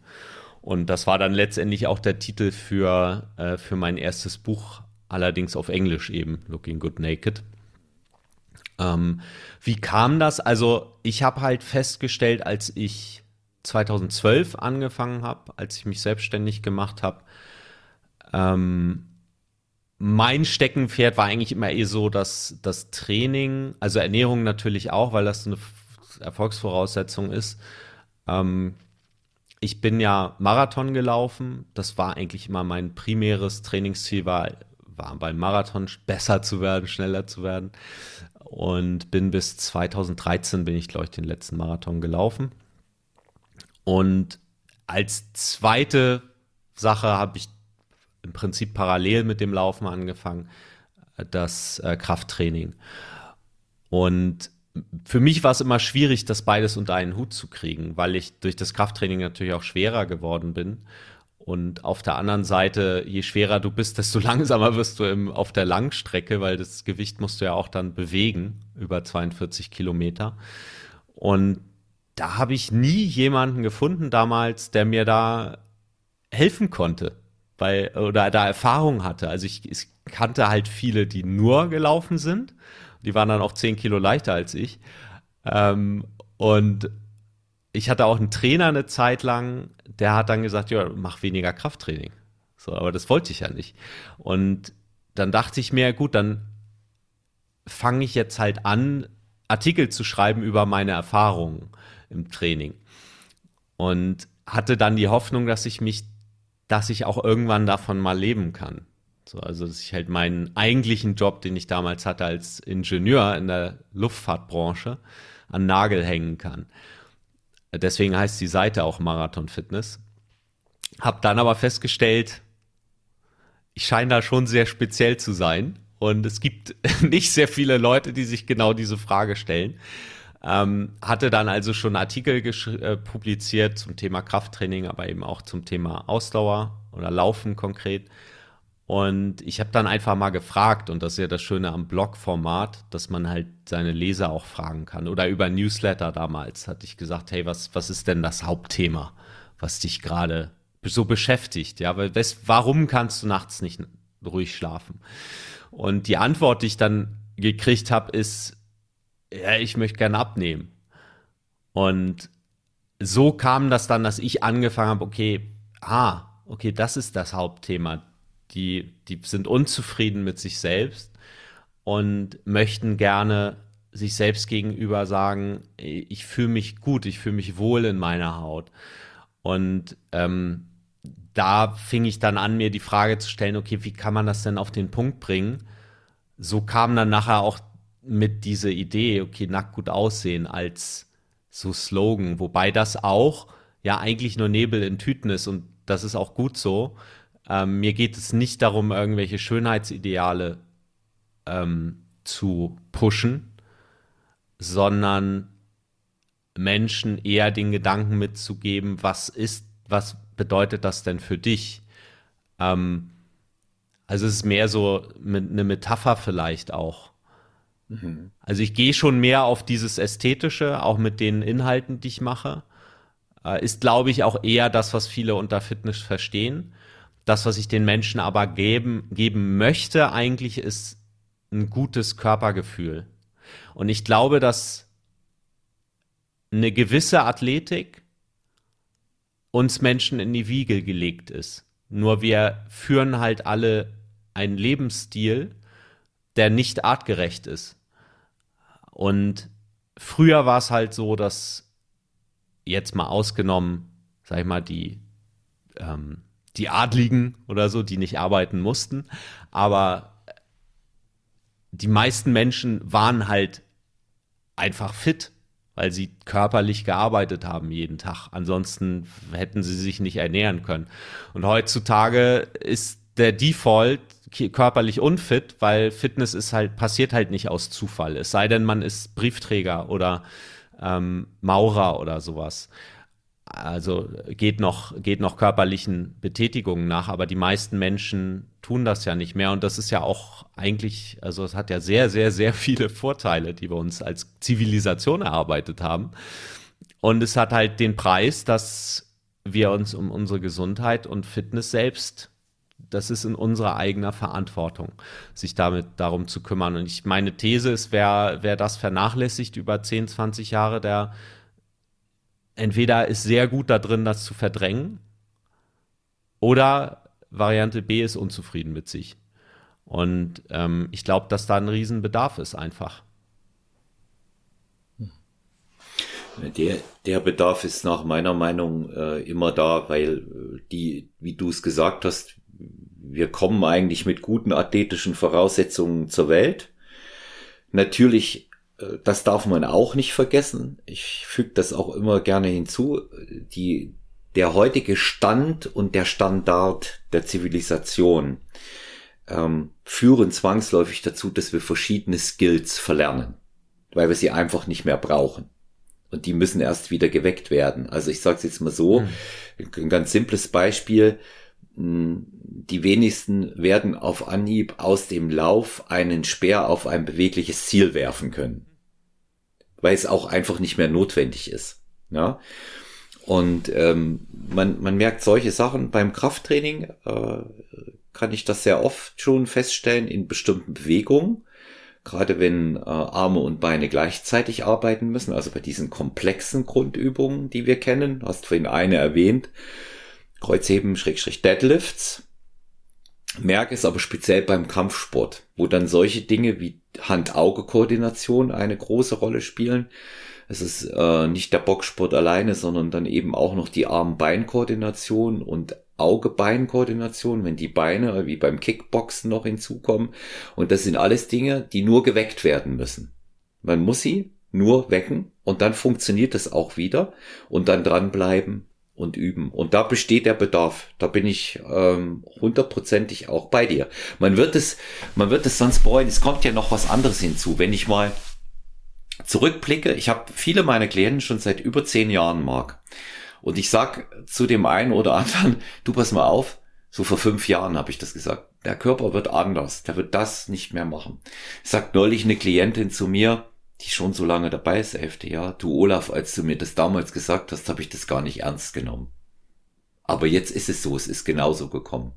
S2: Und das war dann letztendlich auch der Titel für, äh, für mein erstes Buch, allerdings auf Englisch eben, Looking Good Naked. Ähm, wie kam das? Also ich habe halt festgestellt, als ich 2012 angefangen habe, als ich mich selbstständig gemacht habe, ähm, mein Steckenpferd war eigentlich immer eh so, dass das Training, also Ernährung natürlich auch, weil das eine Erfolgsvoraussetzung ist. Ähm, ich bin ja Marathon gelaufen. Das war eigentlich immer mein primäres Trainingsziel, war, war beim Marathon besser zu werden, schneller zu werden. Und bin bis 2013 bin ich, glaube ich, den letzten Marathon gelaufen. Und als zweite Sache habe ich im Prinzip parallel mit dem Laufen angefangen, das äh, Krafttraining. Und für mich war es immer schwierig, das beides unter einen Hut zu kriegen, weil ich durch das Krafttraining natürlich auch schwerer geworden bin. Und auf der anderen Seite, je schwerer du bist, desto langsamer wirst du im, auf der Langstrecke, weil das Gewicht musst du ja auch dann bewegen, über 42 Kilometer. Und da habe ich nie jemanden gefunden damals, der mir da helfen konnte, weil, oder da Erfahrung hatte. Also ich, ich kannte halt viele, die nur gelaufen sind die waren dann auch zehn Kilo leichter als ich. Ähm, und ich hatte auch einen Trainer eine Zeit lang, der hat dann gesagt, ja, mach weniger Krafttraining. So, aber das wollte ich ja nicht. Und dann dachte ich mir, gut, dann fange ich jetzt halt an, Artikel zu schreiben über meine Erfahrungen im Training. Und hatte dann die Hoffnung, dass ich mich, dass ich auch irgendwann davon mal leben kann. So, also, dass ich halt meinen eigentlichen Job, den ich damals hatte als Ingenieur in der Luftfahrtbranche, an Nagel hängen kann. Deswegen heißt die Seite auch Marathon Fitness. Hab dann aber festgestellt, ich scheine da schon sehr speziell zu sein. Und es gibt nicht sehr viele Leute, die sich genau diese Frage stellen. Ähm, hatte dann also schon Artikel äh, publiziert zum Thema Krafttraining, aber eben auch zum Thema Ausdauer oder Laufen konkret. Und ich habe dann einfach mal gefragt, und das ist ja das Schöne am Blog-Format, dass man halt seine Leser auch fragen kann. Oder über Newsletter damals hatte ich gesagt, hey, was, was ist denn das Hauptthema, was dich gerade so beschäftigt? Ja, weil wes, warum kannst du nachts nicht ruhig schlafen? Und die Antwort, die ich dann gekriegt habe, ist, ja, ich möchte gerne abnehmen. Und so kam das dann, dass ich angefangen habe, okay, ah, okay, das ist das Hauptthema die, die sind unzufrieden mit sich selbst und möchten gerne sich selbst gegenüber sagen, ich fühle mich gut, ich fühle mich wohl in meiner Haut. Und ähm, da fing ich dann an, mir die Frage zu stellen, okay, wie kann man das denn auf den Punkt bringen? So kam dann nachher auch mit dieser Idee, okay, nackt gut aussehen als so Slogan, wobei das auch ja eigentlich nur Nebel in Tüten ist und das ist auch gut so. Ähm, mir geht es nicht darum, irgendwelche Schönheitsideale ähm, zu pushen, sondern Menschen eher den Gedanken mitzugeben, was ist, was bedeutet das denn für dich? Ähm, also es ist mehr so eine Metapher vielleicht auch. Mhm. Also ich gehe schon mehr auf dieses Ästhetische, auch mit den Inhalten, die ich mache. Äh, ist, glaube ich, auch eher das, was viele unter Fitness verstehen. Das, was ich den Menschen aber geben, geben möchte, eigentlich ist ein gutes Körpergefühl. Und ich glaube, dass eine gewisse Athletik uns Menschen in die Wiege gelegt ist. Nur wir führen halt alle einen Lebensstil, der nicht artgerecht ist. Und früher war es halt so, dass jetzt mal ausgenommen, sag ich mal, die ähm, die Adligen oder so, die nicht arbeiten mussten. Aber die meisten Menschen waren halt einfach fit, weil sie körperlich gearbeitet haben jeden Tag. Ansonsten hätten sie sich nicht ernähren können. Und heutzutage ist der Default körperlich unfit, weil Fitness ist halt, passiert halt nicht aus Zufall. Es sei denn, man ist Briefträger oder ähm, Maurer oder sowas also geht noch, geht noch körperlichen Betätigungen nach, aber die meisten Menschen tun das ja nicht mehr. Und das ist ja auch eigentlich, also es hat ja sehr, sehr, sehr viele Vorteile, die wir uns als Zivilisation erarbeitet haben. Und es hat halt den Preis, dass wir uns um unsere Gesundheit und Fitness selbst, das ist in unserer eigener Verantwortung, sich damit darum zu kümmern. Und ich meine These ist, wer, wer das vernachlässigt über 10, 20 Jahre, der entweder ist sehr gut da drin, das zu verdrängen, oder Variante B ist unzufrieden mit sich. Und ähm, ich glaube, dass da ein Riesenbedarf ist einfach.
S1: Der, der Bedarf ist nach meiner Meinung äh, immer da, weil äh, die, wie du es gesagt hast, wir kommen eigentlich mit guten athletischen Voraussetzungen zur Welt. Natürlich, das darf man auch nicht vergessen. Ich füge das auch immer gerne hinzu. Die, der heutige Stand und der Standard der Zivilisation ähm, führen zwangsläufig dazu, dass wir verschiedene Skills verlernen, weil wir sie einfach nicht mehr brauchen. Und die müssen erst wieder geweckt werden. Also ich sage es jetzt mal so, mhm. ein ganz simples Beispiel. Hm, die wenigsten werden auf Anhieb aus dem Lauf einen Speer auf ein bewegliches Ziel werfen können, weil es auch einfach nicht mehr notwendig ist. Ja? Und ähm, man, man merkt solche Sachen beim Krafttraining, äh, kann ich das sehr oft schon feststellen in bestimmten Bewegungen. Gerade wenn äh, Arme und Beine gleichzeitig arbeiten müssen, also bei diesen komplexen Grundübungen, die wir kennen, hast vorhin eine erwähnt, Kreuzheben, Schrägstrich Deadlifts. Merke es aber speziell beim Kampfsport, wo dann solche Dinge wie Hand-Auge-Koordination eine große Rolle spielen. Es ist äh, nicht der Boxsport alleine, sondern dann eben auch noch die Arm-Bein-Koordination und Auge-Bein-Koordination, wenn die Beine wie beim Kickboxen noch hinzukommen. Und das sind alles Dinge, die nur geweckt werden müssen. Man muss sie nur wecken und dann funktioniert es auch wieder und dann dranbleiben und üben. Und da besteht der Bedarf. Da bin ich ähm, hundertprozentig auch bei dir. Man wird es, man wird es sonst bereuen. Es kommt ja noch was anderes hinzu. Wenn ich mal zurückblicke, ich habe viele meiner Klienten schon seit über zehn Jahren, Mark. Und ich sag zu dem einen oder anderen, du pass mal auf, so vor fünf Jahren habe ich das gesagt. Der Körper wird anders, der wird das nicht mehr machen. Sagt neulich eine Klientin zu mir, die schon so lange dabei ist, elfte Jahr, du Olaf, als du mir das damals gesagt hast, habe ich das gar nicht ernst genommen. Aber jetzt ist es so, es ist genauso gekommen.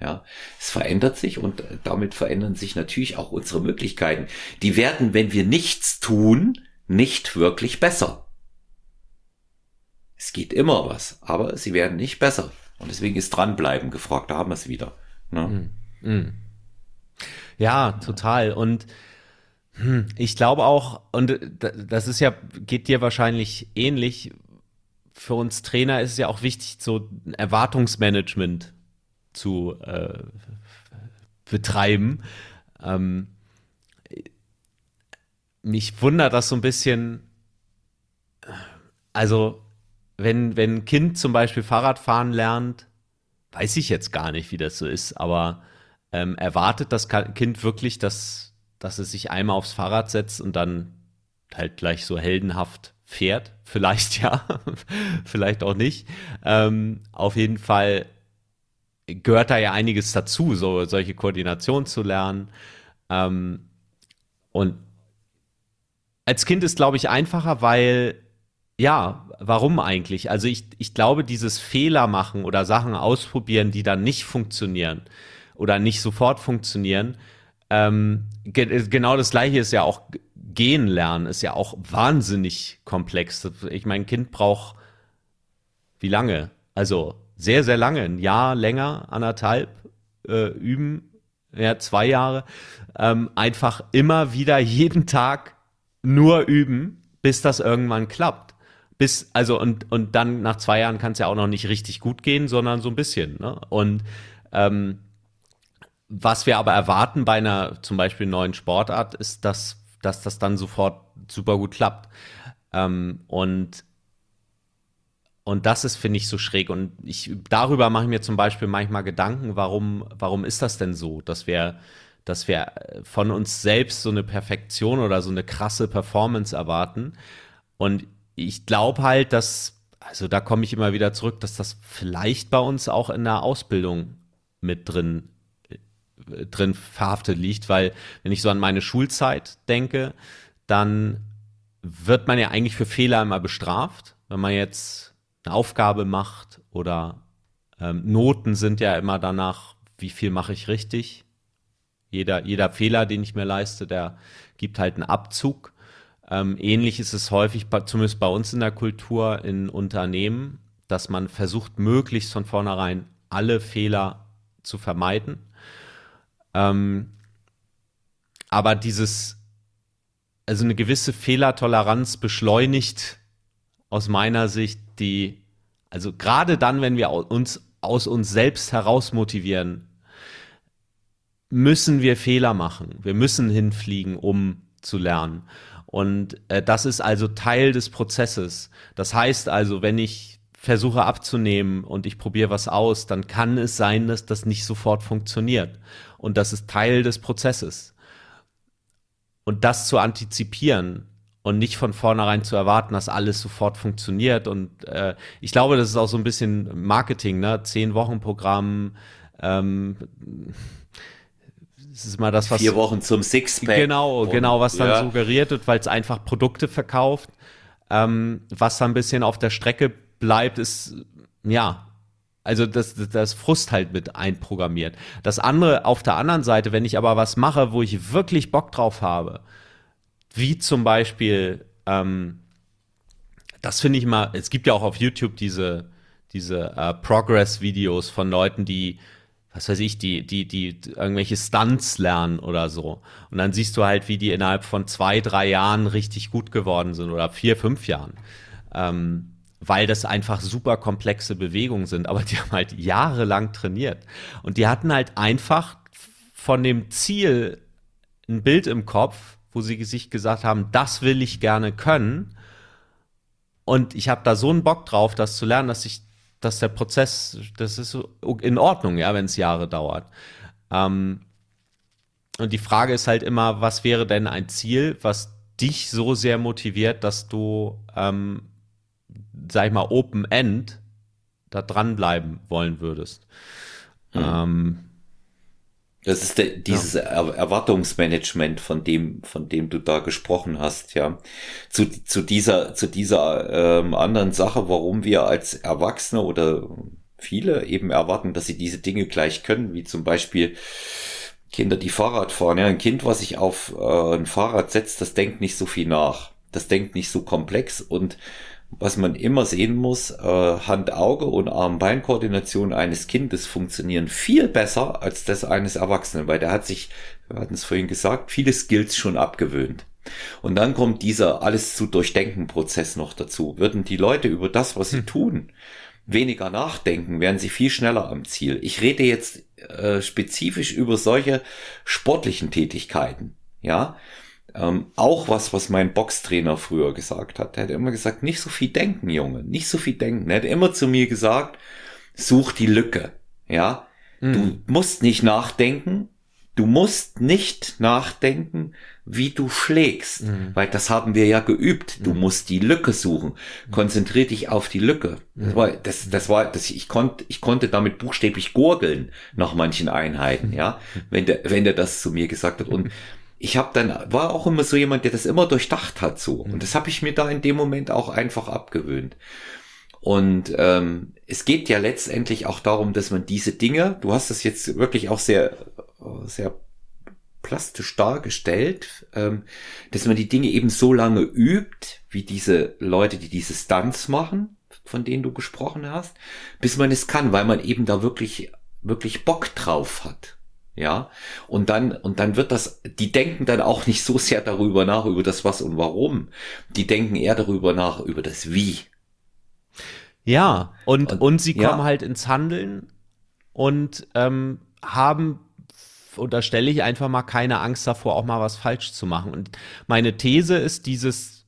S1: Ja, es verändert sich und damit verändern sich natürlich auch unsere Möglichkeiten. Die werden, wenn wir nichts tun, nicht wirklich besser. Es geht immer was, aber sie werden nicht besser. Und deswegen ist dranbleiben gefragt, da haben wir es wieder. Ne? Mm, mm.
S2: Ja, total. Und hm, ich glaube auch, und das ist ja, geht dir wahrscheinlich ähnlich. Für uns Trainer ist es ja auch wichtig, so ein Erwartungsmanagement zu äh, betreiben. Ähm, mich wundert das so ein bisschen. Also, wenn, wenn ein Kind zum Beispiel Fahrradfahren lernt, weiß ich jetzt gar nicht, wie das so ist, aber ähm, erwartet das Kind wirklich, dass dass es sich einmal aufs Fahrrad setzt und dann halt gleich so heldenhaft fährt. Vielleicht ja, vielleicht auch nicht. Ähm, auf jeden Fall gehört da ja einiges dazu, so solche Koordination zu lernen. Ähm, und als Kind ist, glaube ich, einfacher, weil, ja, warum eigentlich? Also ich, ich glaube, dieses Fehler machen oder Sachen ausprobieren, die dann nicht funktionieren oder nicht sofort funktionieren, ähm, ge genau das gleiche ist ja auch gehen lernen, ist ja auch wahnsinnig komplex. Ich mein Kind braucht wie lange? Also sehr, sehr lange, ein Jahr länger, anderthalb äh, üben, ja, zwei Jahre. Ähm, einfach immer wieder jeden Tag nur üben, bis das irgendwann klappt. Bis, also, und, und dann nach zwei Jahren kann es ja auch noch nicht richtig gut gehen, sondern so ein bisschen. Ne? Und ähm, was wir aber erwarten bei einer zum Beispiel neuen Sportart, ist, dass, dass das dann sofort super gut klappt. Ähm, und, und das ist, finde ich, so schräg. Und ich, darüber mache ich mir zum Beispiel manchmal Gedanken, warum, warum ist das denn so, dass wir, dass wir von uns selbst so eine Perfektion oder so eine krasse Performance erwarten. Und ich glaube halt, dass, also da komme ich immer wieder zurück, dass das vielleicht bei uns auch in der Ausbildung mit drin drin verhaftet liegt, weil wenn ich so an meine Schulzeit denke, dann wird man ja eigentlich für Fehler immer bestraft. Wenn man jetzt eine Aufgabe macht oder ähm, Noten sind ja immer danach, wie viel mache ich richtig. Jeder, jeder Fehler, den ich mir leiste, der gibt halt einen Abzug. Ähm, ähnlich ist es häufig, zumindest bei uns in der Kultur, in Unternehmen, dass man versucht, möglichst von vornherein alle Fehler zu vermeiden ähm, aber dieses, also eine gewisse Fehlertoleranz beschleunigt aus meiner Sicht die, also gerade dann, wenn wir uns aus uns selbst heraus motivieren, müssen wir Fehler machen. Wir müssen hinfliegen, um zu lernen. Und äh, das ist also Teil des Prozesses. Das heißt also, wenn ich versuche abzunehmen und ich probiere was aus, dann kann es sein, dass das nicht sofort funktioniert. Und das ist Teil des Prozesses. Und das zu antizipieren und nicht von vornherein zu erwarten, dass alles sofort funktioniert. Und äh, ich glaube, das ist auch so ein bisschen Marketing, ne? Zehn Wochen Programm, ähm,
S1: das ist mal das, was. Vier Wochen zum Sixpack.
S2: Genau, genau, was dann ja. suggeriert wird, weil es einfach Produkte verkauft. Ähm, was da ein bisschen auf der Strecke bleibt, ist, ja, also das, das, das Frust halt mit einprogrammiert. Das andere auf der anderen Seite, wenn ich aber was mache, wo ich wirklich Bock drauf habe, wie zum Beispiel, ähm, das finde ich mal, es gibt ja auch auf YouTube diese, diese äh, Progress-Videos von Leuten, die was weiß ich, die, die, die irgendwelche Stunts lernen oder so. Und dann siehst du halt, wie die innerhalb von zwei, drei Jahren richtig gut geworden sind oder vier, fünf Jahren. Ähm, weil das einfach super komplexe Bewegungen sind, aber die haben halt jahrelang trainiert. Und die hatten halt einfach von dem Ziel ein Bild im Kopf, wo sie sich gesagt haben, das will ich gerne können. Und ich habe da so einen Bock drauf, das zu lernen, dass ich dass der Prozess, das ist in Ordnung, ja, wenn es Jahre dauert. Ähm, und die Frage ist halt immer, was wäre denn ein Ziel, was dich so sehr motiviert, dass du, ähm, sag ich mal, Open End da dranbleiben wollen würdest.
S1: Mhm. Ähm, das ist der, dieses ja. Erwartungsmanagement, von dem, von dem du da gesprochen hast, ja. Zu, zu dieser, zu dieser ähm, anderen Sache, warum wir als Erwachsene oder viele eben erwarten, dass sie diese Dinge gleich können, wie zum Beispiel Kinder, die Fahrrad fahren. Ja, ein Kind, was sich auf äh, ein Fahrrad setzt, das denkt nicht so viel nach. Das denkt nicht so komplex und was man immer sehen muss, äh, Hand-Auge- und Arm-Bein-Koordination eines Kindes funktionieren viel besser als das eines Erwachsenen, weil der hat sich, wir hatten es vorhin gesagt, viele Skills schon abgewöhnt. Und dann kommt dieser alles zu durchdenken Prozess noch dazu. Würden die Leute über das, was sie hm. tun, weniger nachdenken, wären sie viel schneller am Ziel. Ich rede jetzt äh, spezifisch über solche sportlichen Tätigkeiten. Ja, ähm, auch was, was mein Boxtrainer früher gesagt hat. Er hat immer gesagt, nicht so viel denken, Junge, nicht so viel denken. Er hat immer zu mir gesagt, such die Lücke. Ja, mhm. du musst nicht nachdenken. Du musst nicht nachdenken, wie du schlägst, mhm. weil das haben wir ja geübt. Du mhm. musst die Lücke suchen. Konzentrier dich auf die Lücke. Das mhm. war, das, das war, das, ich konnte, ich konnte damit buchstäblich gurgeln nach manchen Einheiten, ja, wenn der, wenn der das zu mir gesagt hat. Und ich habe dann war auch immer so jemand, der das immer durchdacht hat so und das habe ich mir da in dem Moment auch einfach abgewöhnt. Und ähm, es geht ja letztendlich auch darum, dass man diese Dinge, du hast das jetzt wirklich auch sehr sehr plastisch dargestellt, ähm, dass man die Dinge eben so lange übt, wie diese Leute, die diese Stunts machen, von denen du gesprochen hast, bis man es kann, weil man eben da wirklich wirklich Bock drauf hat. Ja, und dann, und dann wird das, die denken dann auch nicht so sehr darüber nach, über das Was und Warum. Die denken eher darüber nach, über das Wie.
S2: Ja, und, und, und sie kommen ja. halt ins Handeln und ähm, haben, unterstelle ich einfach mal keine Angst davor, auch mal was falsch zu machen. Und meine These ist, dieses,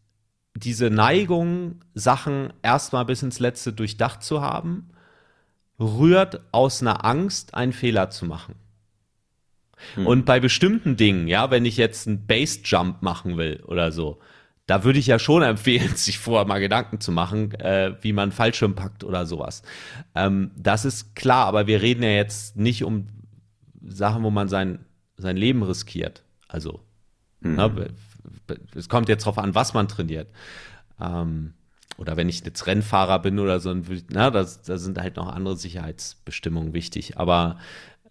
S2: diese Neigung, Sachen erstmal bis ins Letzte durchdacht zu haben, rührt aus einer Angst, einen Fehler zu machen. Hm. Und bei bestimmten Dingen, ja, wenn ich jetzt einen Base-Jump machen will oder so, da würde ich ja schon empfehlen, sich vorher mal Gedanken zu machen, äh, wie man Fallschirm packt oder sowas. Ähm, das ist klar, aber wir reden ja jetzt nicht um Sachen, wo man sein, sein Leben riskiert. Also, mhm. ne, es kommt jetzt drauf an, was man trainiert. Ähm, oder wenn ich jetzt Rennfahrer bin oder so, na, da sind halt noch andere Sicherheitsbestimmungen wichtig. Aber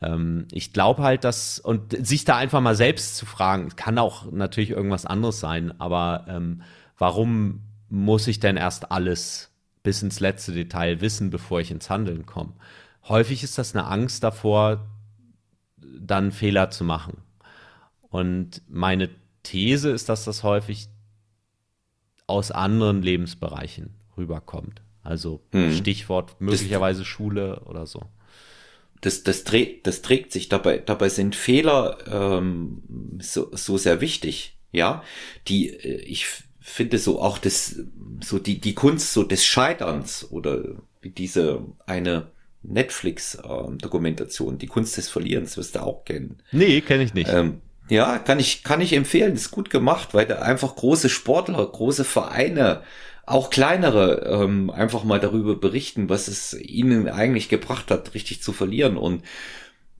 S2: ähm, ich glaube halt, dass, und sich da einfach mal selbst zu fragen, kann auch natürlich irgendwas anderes sein, aber ähm, warum muss ich denn erst alles bis ins letzte Detail wissen, bevor ich ins Handeln komme? Häufig ist das eine Angst davor, dann Fehler zu machen. Und meine These ist, dass das häufig aus anderen Lebensbereichen rüberkommt. Also hm. Stichwort möglicherweise Schule oder so.
S1: Das, das, trägt, das trägt sich. Dabei, dabei sind Fehler ähm, so, so sehr wichtig. Ja, die äh, ich finde so auch das so die die Kunst so des Scheiterns oder wie diese eine Netflix-Dokumentation, die Kunst des Verlierens, wirst du auch kennen.
S2: Nee, kenne ich nicht.
S1: Ähm, ja, kann ich, kann ich empfehlen. Ist gut gemacht, weil da einfach große Sportler, große Vereine, auch kleinere, ähm, einfach mal darüber berichten, was es ihnen eigentlich gebracht hat, richtig zu verlieren. Und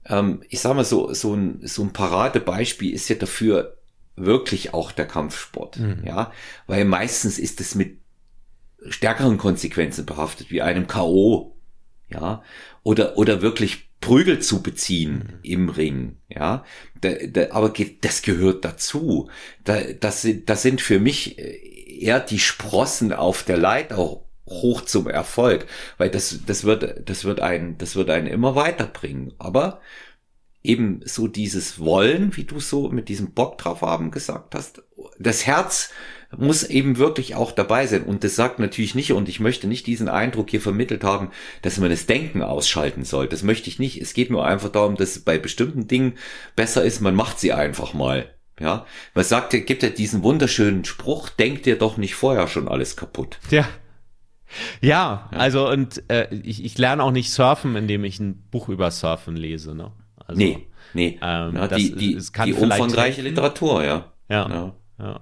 S1: ähm, ich sag mal so, so ein, so ein Paradebeispiel ist ja dafür wirklich auch der Kampfsport. Mhm. Ja, weil meistens ist es mit stärkeren Konsequenzen behaftet, wie einem K.O. Ja, oder, oder wirklich Prügel zu beziehen mhm. im Ring, ja. Da, da, aber das gehört dazu. Da, das, das sind für mich eher die Sprossen auf der Leiter hoch zum Erfolg, weil das, das wird, das wird einen, das wird einen immer weiterbringen. Aber eben so dieses Wollen, wie du so mit diesem Bock drauf haben gesagt hast, das Herz muss eben wirklich auch dabei sein. Und das sagt natürlich nicht, und ich möchte nicht diesen Eindruck hier vermittelt haben, dass man das Denken ausschalten soll. Das möchte ich nicht. Es geht nur einfach darum, dass bei bestimmten Dingen besser ist, man macht sie einfach mal. Ja, man sagt, gibt ja diesen wunderschönen Spruch, denkt dir doch nicht vorher schon alles kaputt.
S2: Ja. Ja, ja. also und äh, ich, ich lerne auch nicht surfen, indem ich ein Buch über Surfen lese. Ne? Also,
S1: nee, nee. Ähm, Na, die die, die umfangreiche Literatur, ja.
S2: Ja, ja. ja.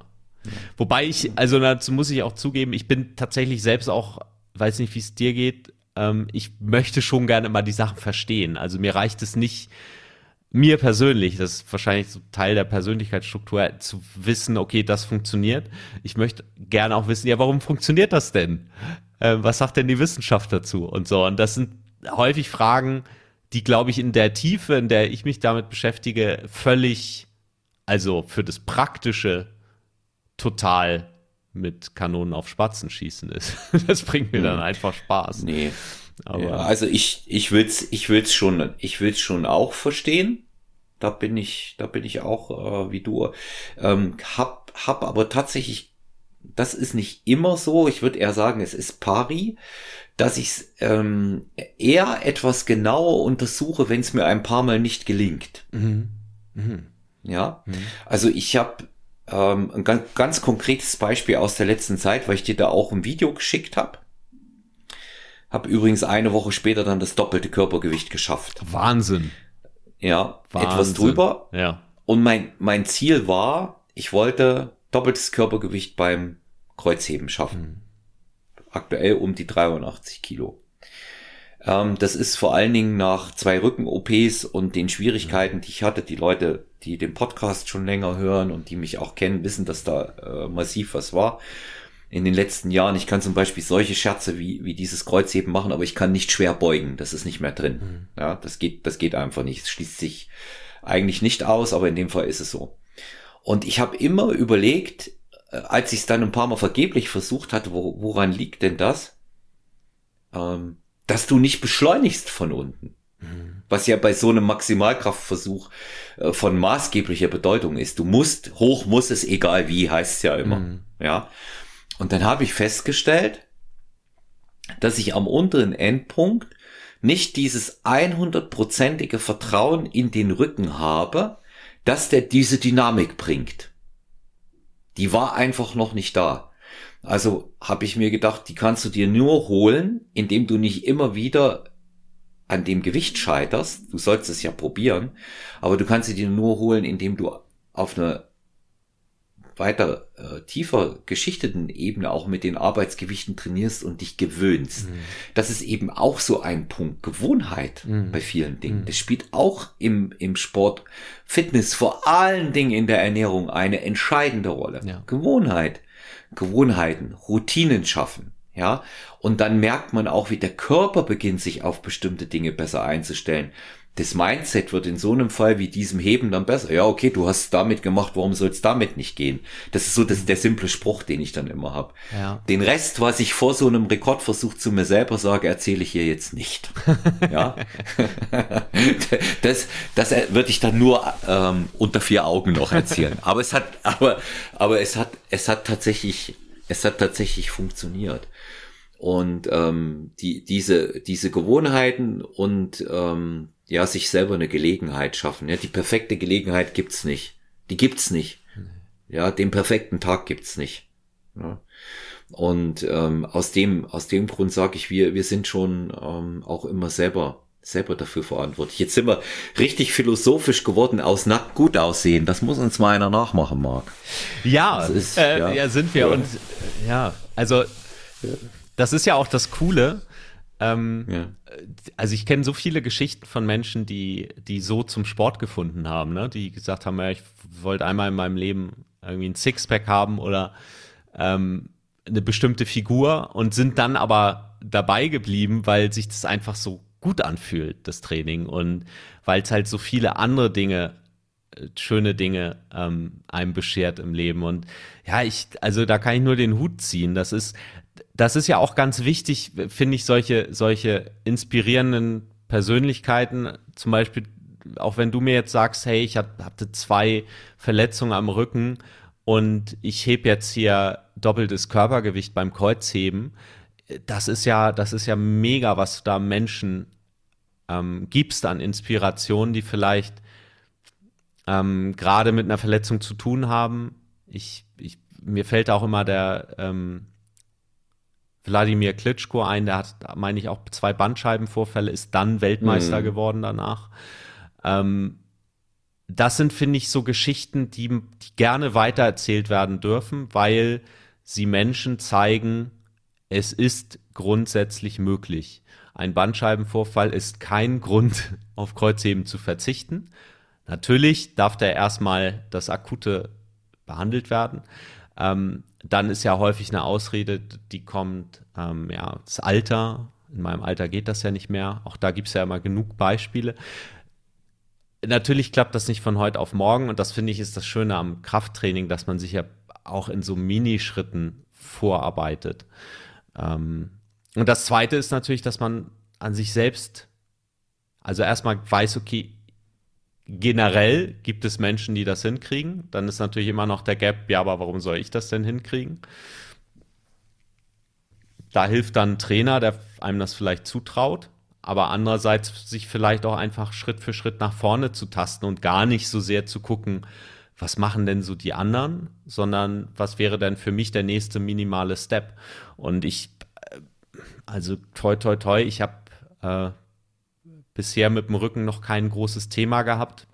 S2: Wobei ich, also dazu muss ich auch zugeben, ich bin tatsächlich selbst auch, weiß nicht, wie es dir geht, ähm, ich möchte schon gerne mal die Sachen verstehen. Also mir reicht es nicht, mir persönlich, das ist wahrscheinlich so Teil der Persönlichkeitsstruktur, zu wissen, okay, das funktioniert. Ich möchte gerne auch wissen, ja, warum funktioniert das denn? Äh, was sagt denn die Wissenschaft dazu? Und so. Und das sind häufig Fragen, die, glaube ich, in der Tiefe, in der ich mich damit beschäftige, völlig, also für das Praktische total mit Kanonen auf Spatzen schießen ist. Das bringt mir dann hm. einfach Spaß.
S1: Nee. Aber ja, also ich, ich will's, ich will's schon, ich will's schon auch verstehen. Da bin ich, da bin ich auch äh, wie du. Ähm, hab, hab aber tatsächlich, das ist nicht immer so. Ich würde eher sagen, es ist pari, dass ich ähm, eher etwas genauer untersuche, wenn es mir ein paar Mal nicht gelingt. Mhm. Mhm. Ja, mhm. also ich habe ähm, ein ganz, ganz konkretes Beispiel aus der letzten Zeit, weil ich dir da auch ein Video geschickt habe. Hab übrigens eine Woche später dann das doppelte Körpergewicht geschafft.
S2: Wahnsinn.
S1: Ja, Wahnsinn. etwas drüber.
S2: Ja.
S1: Und mein, mein Ziel war, ich wollte doppeltes Körpergewicht beim Kreuzheben schaffen. Mhm. Aktuell um die 83 Kilo. Ähm, das ist vor allen Dingen nach zwei Rücken-OPs und den Schwierigkeiten, die ich hatte. Die Leute, die den Podcast schon länger hören und die mich auch kennen, wissen, dass da äh, massiv was war in den letzten Jahren. Ich kann zum Beispiel solche Scherze wie, wie dieses Kreuzheben machen, aber ich kann nicht schwer beugen. Das ist nicht mehr drin. Mhm. Ja, das geht, das geht einfach nicht. Es schließt sich eigentlich nicht aus, aber in dem Fall ist es so. Und ich habe immer überlegt, äh, als ich es dann ein paar Mal vergeblich versucht hatte, wo, woran liegt denn das? Ähm, dass du nicht beschleunigst von unten. Mhm. Was ja bei so einem Maximalkraftversuch äh, von maßgeblicher Bedeutung ist. Du musst, hoch muss es, egal wie, heißt es ja immer. Mhm. Ja. Und dann habe ich festgestellt, dass ich am unteren Endpunkt nicht dieses 100%ige Vertrauen in den Rücken habe, dass der diese Dynamik bringt. Die war einfach noch nicht da. Also habe ich mir gedacht, die kannst du dir nur holen, indem du nicht immer wieder an dem Gewicht scheiterst. Du sollst es ja probieren, aber du kannst sie dir nur holen, indem du auf einer weiter äh, tiefer geschichteten Ebene auch mit den Arbeitsgewichten trainierst und dich gewöhnst. Mhm. Das ist eben auch so ein Punkt. Gewohnheit mhm. bei vielen Dingen. Mhm. Das spielt auch im, im Sport, Fitness, vor allen Dingen in der Ernährung eine entscheidende Rolle. Ja. Gewohnheit. Gewohnheiten, Routinen schaffen. Ja, und dann merkt man auch, wie der Körper beginnt, sich auf bestimmte Dinge besser einzustellen das Mindset wird in so einem Fall wie diesem Heben dann besser. Ja, okay, du hast damit gemacht, warum soll es damit nicht gehen? Das ist so das, der simple Spruch, den ich dann immer habe. Ja. Den Rest, was ich vor so einem Rekordversuch zu mir selber sage, erzähle ich hier jetzt nicht. ja, das, das würde ich dann nur ähm, unter vier Augen noch erzählen. Aber es hat, aber, aber es hat, es hat tatsächlich, es hat tatsächlich funktioniert. Und ähm, die, diese, diese Gewohnheiten und ähm, ja, sich selber eine Gelegenheit schaffen. Ja, die perfekte Gelegenheit gibt's nicht. Die gibt's nicht. Ja, den perfekten Tag gibt's nicht. Ja. Und ähm, aus dem aus dem Grund sage ich, wir wir sind schon ähm, auch immer selber selber dafür verantwortlich. Jetzt sind wir richtig philosophisch geworden aus nackt gut aussehen. Das muss uns mal einer nachmachen, Marc.
S2: Ja, ist, äh, ja. ja. sind wir. Ja. Und ja, also das ist ja auch das Coole. Ähm, ja. Also ich kenne so viele Geschichten von Menschen, die, die so zum Sport gefunden haben, ne? die gesagt haben, ja, ich wollte einmal in meinem Leben irgendwie ein Sixpack haben oder ähm, eine bestimmte Figur und sind dann aber dabei geblieben, weil sich das einfach so gut anfühlt, das Training. Und weil es halt so viele andere Dinge, äh, schöne Dinge ähm, einem beschert im Leben. Und ja, ich, also da kann ich nur den Hut ziehen. Das ist, das ist ja auch ganz wichtig, finde ich, solche, solche inspirierenden Persönlichkeiten, zum Beispiel, auch wenn du mir jetzt sagst, hey, ich hatte zwei Verletzungen am Rücken und ich heb jetzt hier doppeltes Körpergewicht beim Kreuzheben, das ist ja, das ist ja mega, was da Menschen ähm, gibst an Inspirationen, die vielleicht ähm, gerade mit einer Verletzung zu tun haben. Ich, ich, mir fällt auch immer der ähm, Wladimir Klitschko ein, der hat, meine ich, auch zwei Bandscheibenvorfälle, ist dann Weltmeister mhm. geworden danach. Ähm, das sind, finde ich, so Geschichten, die, die gerne weitererzählt werden dürfen, weil sie Menschen zeigen, es ist grundsätzlich möglich. Ein Bandscheibenvorfall ist kein Grund, auf Kreuzheben zu verzichten. Natürlich darf der erstmal das Akute behandelt werden. Ähm, dann ist ja häufig eine Ausrede, die kommt, ähm, ja, das Alter. In meinem Alter geht das ja nicht mehr. Auch da gibt es ja immer genug Beispiele. Natürlich klappt das nicht von heute auf morgen und das finde ich ist das Schöne am Krafttraining, dass man sich ja auch in so Minischritten vorarbeitet. Ähm, und das Zweite ist natürlich, dass man an sich selbst, also erstmal weiß, okay, generell gibt es Menschen, die das hinkriegen. Dann ist natürlich immer noch der Gap, ja, aber warum soll ich das denn hinkriegen? Da hilft dann ein Trainer, der einem das vielleicht zutraut, aber andererseits sich vielleicht auch einfach Schritt für Schritt nach vorne zu tasten und gar nicht so sehr zu gucken, was machen denn so die anderen, sondern was wäre denn für mich der nächste minimale Step? Und ich, äh, also toi, toi, toi, ich habe äh, bisher mit dem Rücken noch kein großes Thema gehabt.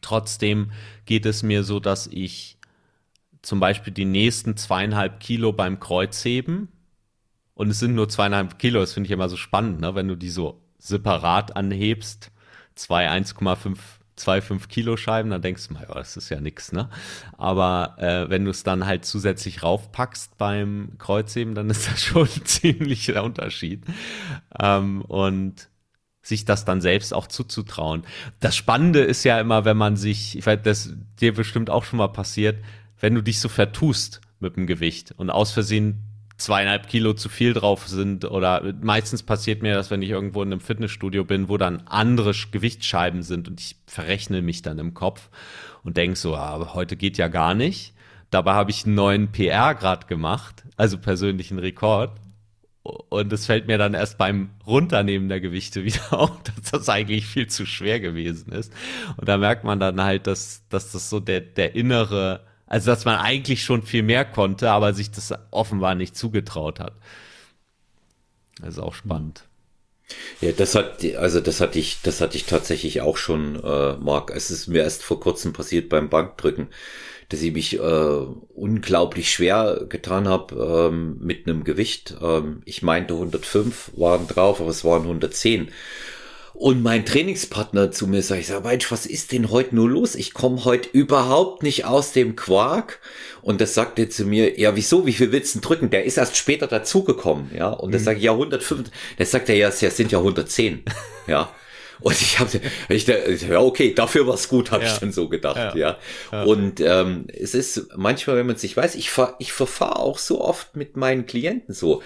S2: Trotzdem geht es mir so, dass ich zum Beispiel die nächsten zweieinhalb Kilo beim Kreuzheben und es sind nur zweieinhalb Kilo, das finde ich immer so spannend, ne? wenn du die so separat anhebst, zwei 1,5 zwei 5 Kilo Scheiben, dann denkst du mal, ja, das ist ja nix, ne? Aber äh, wenn du es dann halt zusätzlich raufpackst beim Kreuzheben, dann ist das schon ein ziemlicher Unterschied. Ähm, und sich das dann selbst auch zuzutrauen. Das Spannende ist ja immer, wenn man sich, ich weiß, das dir bestimmt auch schon mal passiert, wenn du dich so vertust mit dem Gewicht und aus Versehen zweieinhalb Kilo zu viel drauf sind oder meistens passiert mir das, wenn ich irgendwo in einem Fitnessstudio bin, wo dann andere Gewichtsscheiben sind und ich verrechne mich dann im Kopf und denke so, ah, heute geht ja gar nicht. Dabei habe ich einen neuen PR gerade gemacht, also persönlichen Rekord. Und es fällt mir dann erst beim Runternehmen der Gewichte wieder auf, dass das eigentlich viel zu schwer gewesen ist. Und da merkt man dann halt, dass, dass das so der, der innere also, dass man eigentlich schon viel mehr konnte, aber sich das offenbar nicht zugetraut hat. Das ist auch spannend.
S1: Ja, das hat, also das hatte ich, das hatte ich tatsächlich auch schon, äh, Marc. Es ist mir erst vor kurzem passiert beim Bankdrücken, dass ich mich äh, unglaublich schwer getan habe ähm, mit einem Gewicht. Ähm, ich meinte 105 waren drauf, aber es waren 110. Und mein Trainingspartner zu mir sagt, ich sag, Mensch, was ist denn heute nur los? Ich komme heute überhaupt nicht aus dem Quark. Und das sagt er zu mir, ja, wieso, wie viel willst du drücken? Der ist erst später dazugekommen, ja. Und das mhm. sage ich, ja, 105. Das sagt er, ja, es sind ja 110, ja. Und ich habe, ich, ja okay, dafür war's gut, habe ja. ich dann so gedacht, ja. ja. Und ähm, es ist manchmal, wenn man sich weiß, ich fahr, ich verfahre auch so oft mit meinen Klienten so.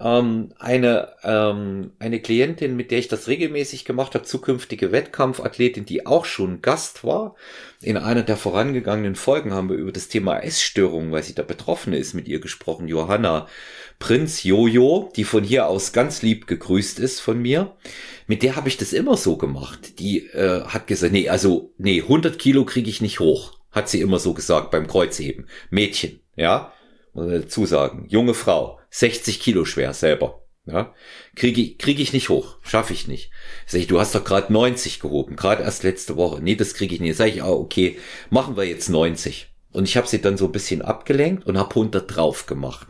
S1: ähm, eine, ähm, eine Klientin, mit der ich das regelmäßig gemacht habe, zukünftige Wettkampfathletin, die auch schon Gast war. In einer der vorangegangenen Folgen haben wir über das Thema Essstörungen, weil sie da betroffen ist, mit ihr gesprochen. Johanna Prinz Jojo, die von hier aus ganz lieb gegrüßt ist von mir. Mit der habe ich das immer so gemacht. Die äh, hat gesagt, nee, also nee, 100 Kilo kriege ich nicht hoch. Hat sie immer so gesagt beim Kreuzheben. Mädchen, ja, muss dazu sagen. Junge Frau 60 Kilo schwer selber. Ja, kriege ich, krieg ich nicht hoch, schaffe ich nicht. Sag ich, du hast doch gerade 90 gehoben, gerade erst letzte Woche. Nee, das kriege ich nicht. Sag ich, ah, okay, machen wir jetzt 90. Und ich habe sie dann so ein bisschen abgelenkt und habe 100 drauf gemacht.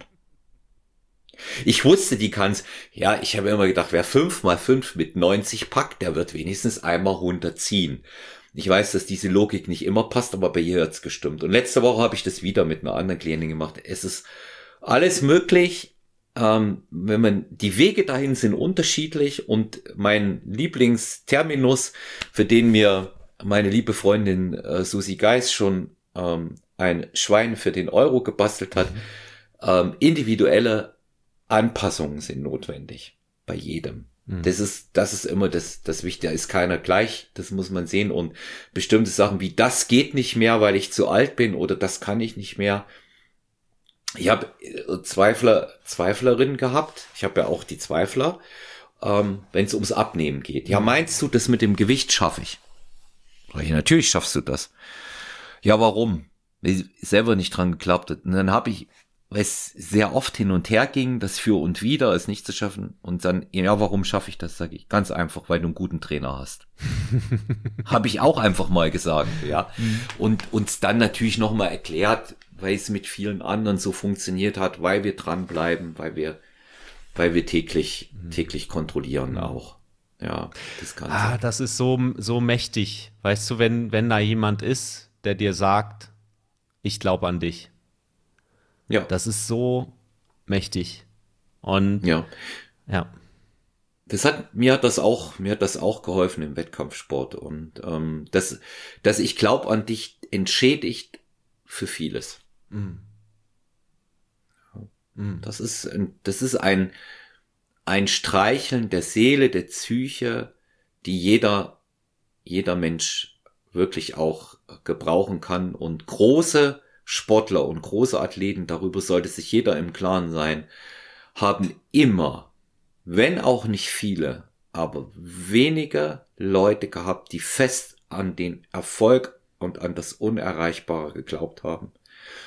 S1: Ich wusste, die kann's. Ja, ich habe immer gedacht, wer 5 mal 5 mit 90 packt, der wird wenigstens einmal 100 ziehen. Ich weiß, dass diese Logik nicht immer passt, aber bei ihr hat's gestimmt. Und letzte Woche habe ich das wieder mit einer anderen Klientin gemacht. Es ist alles möglich ähm, wenn man die Wege dahin sind unterschiedlich und mein Lieblingsterminus, für den mir meine liebe Freundin äh, Susi Geis schon ähm, ein Schwein für den Euro gebastelt hat, ähm, individuelle Anpassungen sind notwendig bei jedem. Mhm. Das ist, das ist immer das, das Wichtige. Da ist keiner gleich. Das muss man sehen. Und bestimmte Sachen wie das geht nicht mehr, weil ich zu alt bin oder das kann ich nicht mehr ich habe äh, Zweifler, Zweiflerinnen gehabt. Ich habe ja auch die Zweifler, ähm, wenn es ums Abnehmen geht. Ja, meinst du, das mit dem Gewicht schaffe ich? Ja, natürlich schaffst du das. Ja, warum? Ich selber nicht dran geklappt hat. Und dann habe ich, es sehr oft hin und her ging, das für und wieder es nicht zu schaffen. Und dann, ja, warum schaffe ich das? Sage ich ganz einfach, weil du einen guten Trainer hast. habe ich auch einfach mal gesagt, ja. Mhm. Und uns dann natürlich noch mal erklärt, weil es mit vielen anderen so funktioniert hat, weil wir dranbleiben, weil wir, weil wir täglich, mhm. täglich kontrollieren mhm. auch. Ja,
S2: das Ganze. Ah, das ist so, so mächtig. Weißt du, wenn, wenn da jemand ist, der dir sagt, ich glaube an dich. Ja. Das ist so mächtig. Und
S1: ja. Ja. Das hat mir hat das auch mir hat das auch geholfen im Wettkampfsport und ähm, das dass ich glaube an dich entschädigt für vieles. Mhm. Das ist, das ist ein, ein Streicheln der Seele, der Psyche, die jeder, jeder Mensch wirklich auch gebrauchen kann. Und große Sportler und große Athleten, darüber sollte sich jeder im Klaren sein, haben immer, wenn auch nicht viele, aber wenige Leute gehabt, die fest an den Erfolg und an das Unerreichbare geglaubt haben.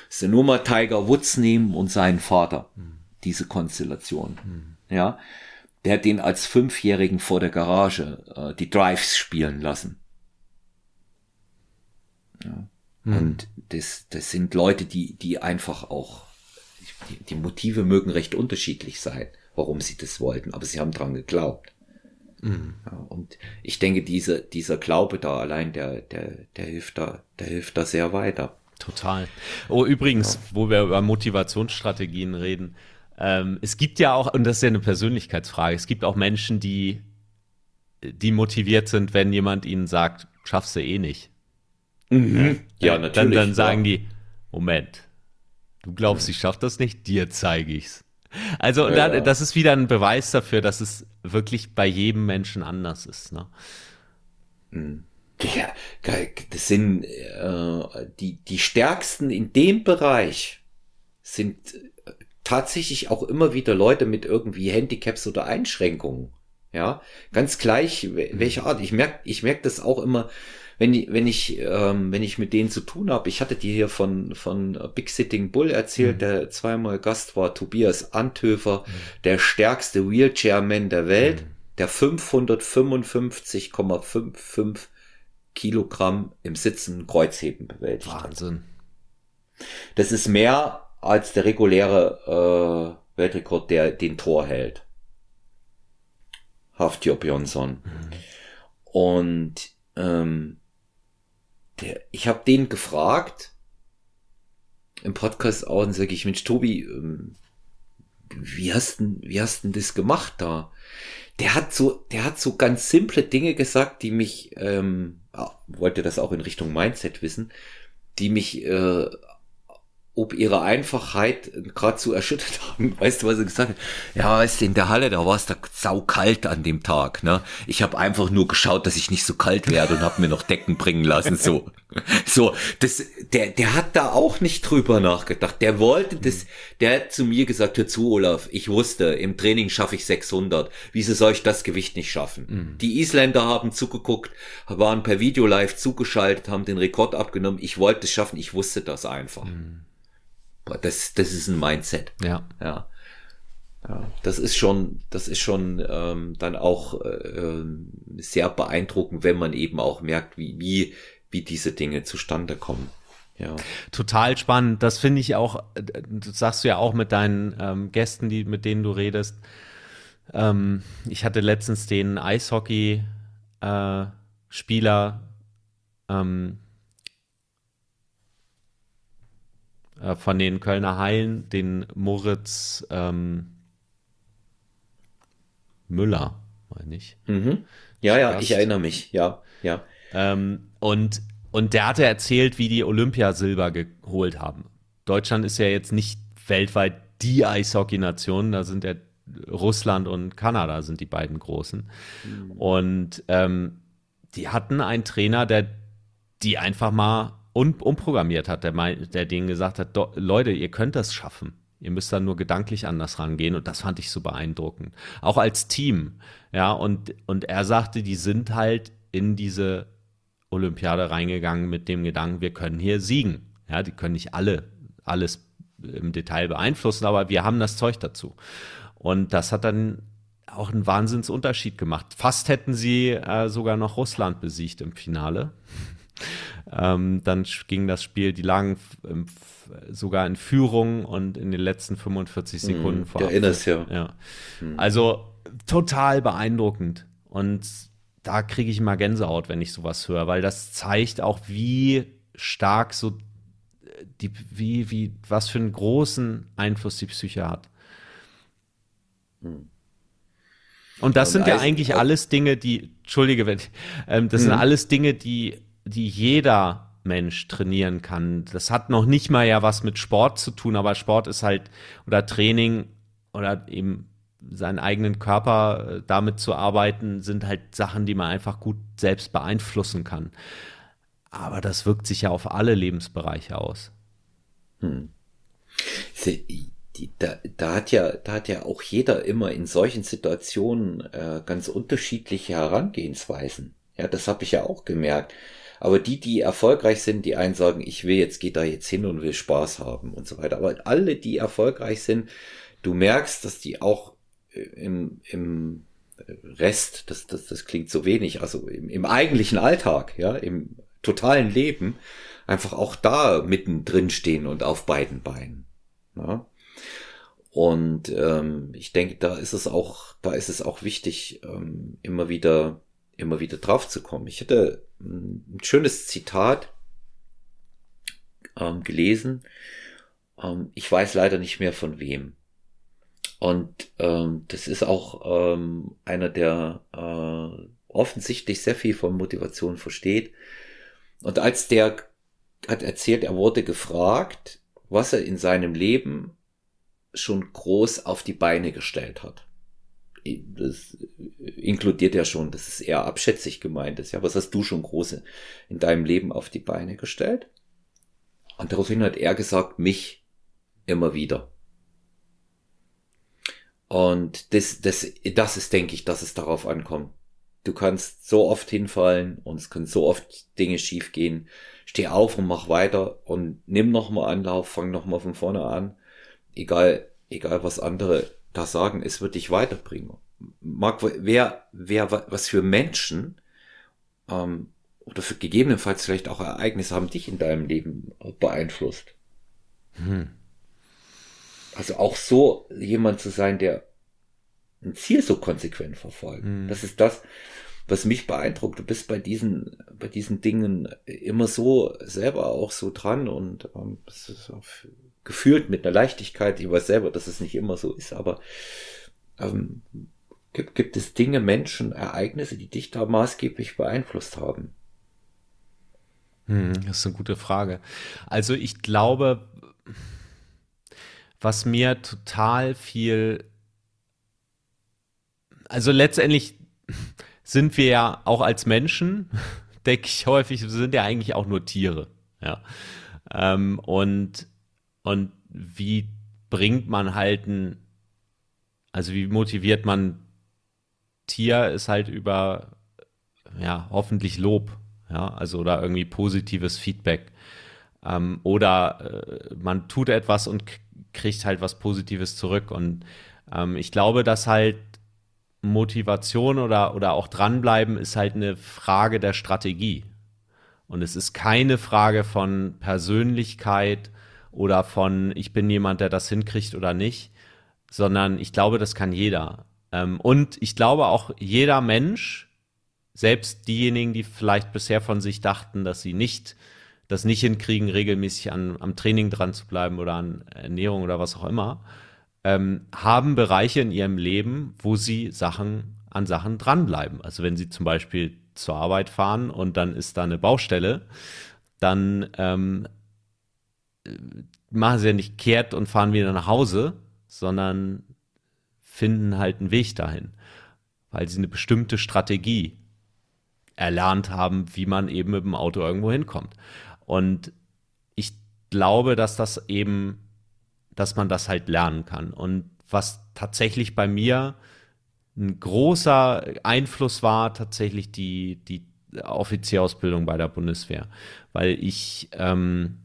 S1: Es sind nur mal Tiger Woods nehmen und seinen Vater. Diese Konstellation. Mhm. Ja. Der hat den als Fünfjährigen vor der Garage äh, die Drives spielen lassen. Ja. Mhm. Und das, das sind Leute, die, die einfach auch, die, die Motive mögen recht unterschiedlich sein, warum sie das wollten, aber sie haben dran geglaubt. Mhm. Ja, und ich denke, diese, dieser Glaube da allein, der, der, der hilft da, der hilft da sehr weiter.
S2: Total. Oh, übrigens, ja. wo wir über Motivationsstrategien reden, ähm, es gibt ja auch, und das ist ja eine Persönlichkeitsfrage, es gibt auch Menschen, die, die motiviert sind, wenn jemand ihnen sagt, schaffst du eh nicht.
S1: Mhm. Ja, natürlich.
S2: Dann, dann sagen ja. die, Moment, du glaubst, ich schaff das nicht, dir zeige ich's. Also ja, dann, das ist wieder ein Beweis dafür, dass es wirklich bei jedem Menschen anders ist. Ne?
S1: Mhm. Ja, das sind äh, die, die stärksten in dem Bereich sind äh, tatsächlich auch immer wieder Leute mit irgendwie Handicaps oder Einschränkungen. Ja, ganz gleich welche Art. Ich merke ich merk das auch immer, wenn ich, wenn ich, ähm, wenn ich mit denen zu tun habe. Ich hatte dir hier von, von Big Sitting Bull erzählt, mhm. der zweimal Gast war, Tobias Anthöfer, mhm. der stärkste Wheelchairman der Welt, mhm. der 555,55 Kilogramm im Sitzen Kreuzheben bewältigt
S2: Wahnsinn.
S1: Hat. Das ist mehr als der reguläre äh, Weltrekord, der den Tor hält. Haftjör Björnsson. Mhm. Und ähm, der, ich habe den gefragt im Podcast auch und sage ich, Mensch, Tobi, ähm, wie hast denn, wie hast denn das gemacht da? Der hat so, der hat so ganz simple Dinge gesagt, die mich ähm, wollte das auch in Richtung Mindset wissen, die mich äh, ob ihre Einfachheit gerade erschüttert haben. Weißt du, was er gesagt hat? Ja, weißt du, in der Halle, da war es da saukalt an dem Tag. Ne? Ich habe einfach nur geschaut, dass ich nicht so kalt werde und habe mir noch Decken bringen lassen. So, so, das, der, der hat da auch nicht drüber nachgedacht. Der wollte das, der hat zu mir gesagt, hör zu, Olaf, ich wusste, im Training schaffe ich 600. Wieso soll ich das Gewicht nicht schaffen? Mhm. Die Isländer haben zugeguckt, waren per Video live zugeschaltet, haben den Rekord abgenommen. Ich wollte es schaffen, ich wusste das einfach. Mhm. Das, das ist ein Mindset.
S2: Ja.
S1: Ja. Ja, das ist schon, das ist schon ähm, dann auch äh, sehr beeindruckend, wenn man eben auch merkt, wie, wie, wie diese Dinge zustande kommen. Ja.
S2: Total spannend. Das finde ich auch, das sagst du ja auch mit deinen ähm, Gästen, die, mit denen du redest. Ähm, ich hatte letztens den Eishockey-Spieler äh, ähm, äh, von den Kölner Haien, den Moritz ähm, Müller, meine ich.
S1: Mhm. Ja, ja, ich erinnere mich, ja, ja.
S2: Ähm, und, und der hatte erzählt, wie die Olympiasilber geholt haben. Deutschland ist ja jetzt nicht weltweit die Eishockey-Nation, da sind ja Russland und Kanada sind die beiden großen. Mhm. Und ähm, die hatten einen Trainer, der die einfach mal un umprogrammiert hat, der, mein, der denen gesagt hat, Leute, ihr könnt das schaffen. Ihr müsst dann nur gedanklich anders rangehen und das fand ich so beeindruckend. Auch als Team, ja, und, und er sagte, die sind halt in diese Olympiade reingegangen mit dem Gedanken, wir können hier siegen. Ja, die können nicht alle alles im Detail beeinflussen, aber wir haben das Zeug dazu. Und das hat dann auch einen Wahnsinnsunterschied gemacht. Fast hätten sie äh, sogar noch Russland besiegt im Finale. Ähm, dann ging das Spiel, die lagen sogar in Führung und in den letzten 45 mhm, Sekunden mm,
S1: vor. Erinnerst ja.
S2: ja. Mm. Also total beeindruckend. Und da kriege ich immer Gänsehaut, wenn ich sowas höre, weil das zeigt auch, wie stark so die, wie, wie, was für einen großen Einfluss die Psyche hat. Mm. Und das und sind ja eigentlich alles Dinge, die, entschuldige, wenn, ähm, das mhm. sind alles Dinge, die die jeder Mensch trainieren kann. Das hat noch nicht mal ja was mit Sport zu tun, aber Sport ist halt oder Training oder eben seinen eigenen Körper äh, damit zu arbeiten, sind halt Sachen, die man einfach gut selbst beeinflussen kann. Aber das wirkt sich ja auf alle Lebensbereiche aus. Hm.
S1: Die, da, da, hat ja, da hat ja auch jeder immer in solchen Situationen äh, ganz unterschiedliche Herangehensweisen. Ja, das habe ich ja auch gemerkt. Aber die, die erfolgreich sind, die einen sagen, ich will jetzt, geht da jetzt hin und will Spaß haben und so weiter. Aber alle, die erfolgreich sind, du merkst, dass die auch äh, im, im Rest, das, das, das klingt so wenig, also im, im eigentlichen Alltag, ja, im totalen Leben, einfach auch da mittendrin stehen und auf beiden Beinen. Ja. Und ähm, ich denke, da ist es auch, da ist es auch wichtig, ähm, immer wieder immer wieder drauf zu kommen. Ich hatte ein schönes Zitat ähm, gelesen. Ähm, ich weiß leider nicht mehr von wem. Und ähm, das ist auch ähm, einer, der äh, offensichtlich sehr viel von Motivation versteht. Und als der hat erzählt, er wurde gefragt, was er in seinem Leben schon groß auf die Beine gestellt hat das inkludiert ja schon, dass es eher abschätzig gemeint ist. Ja, was hast du schon große in deinem Leben auf die Beine gestellt? Und daraufhin hat er gesagt, mich immer wieder. Und das, das, das ist, denke ich, dass es darauf ankommt. Du kannst so oft hinfallen und es können so oft Dinge schiefgehen. Steh auf und mach weiter und nimm nochmal Anlauf, fang nochmal von vorne an. Egal, egal was andere da sagen, es wird dich weiterbringen. Marc, wer, wer, was für Menschen ähm, oder für gegebenenfalls vielleicht auch Ereignisse haben dich in deinem Leben beeinflusst? Hm. Also auch so jemand zu sein, der ein Ziel so konsequent verfolgt. Hm. Das ist das, was mich beeindruckt. Du bist bei diesen, bei diesen Dingen immer so selber auch so dran und ähm, es ist auch gefühlt mit einer Leichtigkeit. Ich weiß selber, dass es nicht immer so ist, aber ähm, gibt, gibt es Dinge, Menschen, Ereignisse, die dich da maßgeblich beeinflusst haben?
S2: Hm, das ist eine gute Frage. Also ich glaube, was mir total viel, also letztendlich sind wir ja auch als Menschen, denke ich häufig, sind ja eigentlich auch nur Tiere, ja. Ähm, und, und wie bringt man halt ein, also wie motiviert man Tier ist halt über, ja, hoffentlich Lob, ja, also oder irgendwie positives Feedback. Ähm, oder äh, man tut etwas und kriegt halt was Positives zurück. Und ähm, ich glaube, dass halt Motivation oder, oder auch dranbleiben ist halt eine Frage der Strategie. Und es ist keine Frage von Persönlichkeit oder von, ich bin jemand, der das hinkriegt oder nicht, sondern ich glaube, das kann jeder. Ähm, und ich glaube auch jeder Mensch, selbst diejenigen, die vielleicht bisher von sich dachten, dass sie nicht das nicht hinkriegen, regelmäßig an, am Training dran zu bleiben oder an Ernährung oder was auch immer, ähm, haben Bereiche in ihrem Leben, wo sie Sachen an Sachen dranbleiben. Also wenn sie zum Beispiel zur Arbeit fahren und dann ist da eine Baustelle, dann ähm, machen sie ja nicht kehrt und fahren wieder nach Hause, sondern finden halt einen Weg dahin, weil sie eine bestimmte Strategie erlernt haben, wie man eben mit dem Auto irgendwo hinkommt. Und ich glaube, dass das eben, dass man das halt lernen kann. Und was tatsächlich bei mir ein großer Einfluss war, tatsächlich die, die Offizierausbildung bei der Bundeswehr, weil ich ähm,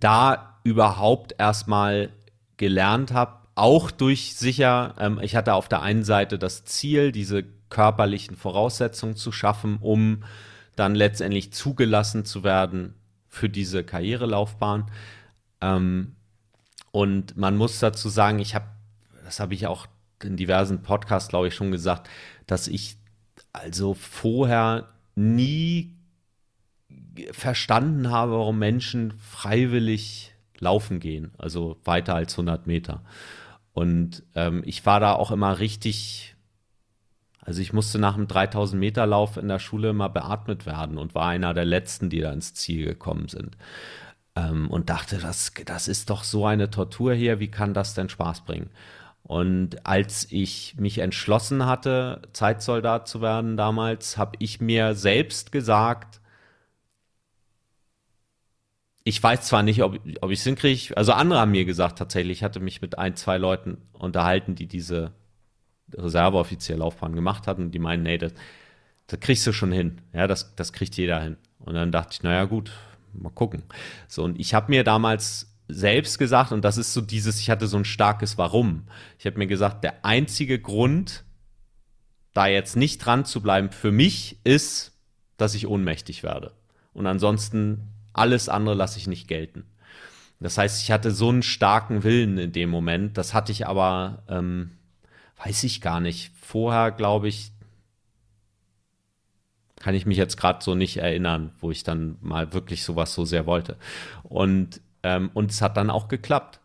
S2: da überhaupt erstmal gelernt habe, auch durch sicher, ähm, ich hatte auf der einen Seite das Ziel, diese körperlichen Voraussetzungen zu schaffen, um dann letztendlich zugelassen zu werden für diese Karrierelaufbahn. Ähm, und man muss dazu sagen, ich habe, das habe ich auch in diversen Podcasts, glaube ich, schon gesagt, dass ich also vorher nie verstanden habe, warum Menschen freiwillig laufen gehen, also weiter als 100 Meter. Und ähm, ich war da auch immer richtig, also ich musste nach einem 3000 Meter Lauf in der Schule immer beatmet werden und war einer der letzten, die da ins Ziel gekommen sind. Ähm, und dachte, das, das ist doch so eine Tortur hier, wie kann das denn Spaß bringen? Und als ich mich entschlossen hatte, Zeitsoldat zu werden damals, habe ich mir selbst gesagt, ich weiß zwar nicht, ob, ob ich es hinkriege, also andere haben mir gesagt tatsächlich, ich hatte mich mit ein, zwei Leuten unterhalten, die diese Reserveoffizierlaufbahn gemacht hatten, die meinen, nee, das, das kriegst du schon hin. Ja, das, das kriegt jeder hin. Und dann dachte ich, naja, gut, mal gucken. So, und ich habe mir damals selbst gesagt, und das ist so dieses, ich hatte so ein starkes Warum. Ich habe mir gesagt, der einzige Grund, da jetzt nicht dran zu bleiben, für mich ist, dass ich ohnmächtig werde. Und ansonsten alles andere lasse ich nicht gelten. Das heißt, ich hatte so einen starken Willen in dem Moment. Das hatte ich aber, ähm, weiß ich gar nicht. Vorher, glaube ich, kann ich mich jetzt gerade so nicht erinnern, wo ich dann mal wirklich sowas so sehr wollte. Und, ähm, und es hat dann auch geklappt.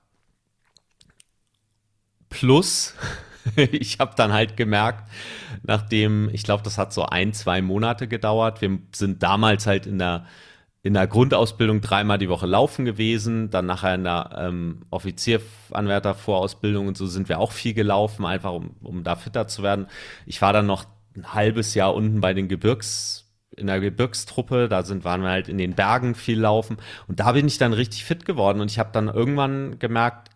S2: Plus, ich habe dann halt gemerkt, nachdem, ich glaube, das hat so ein, zwei Monate gedauert. Wir sind damals halt in der in der Grundausbildung dreimal die Woche laufen gewesen, dann nachher in der ähm, Offizieranwärtervorausbildung und so sind wir auch viel gelaufen, einfach um, um da fitter zu werden. Ich war dann noch ein halbes Jahr unten bei den Gebirgs in der Gebirgstruppe, da sind waren wir halt in den Bergen viel laufen und da bin ich dann richtig fit geworden und ich habe dann irgendwann gemerkt,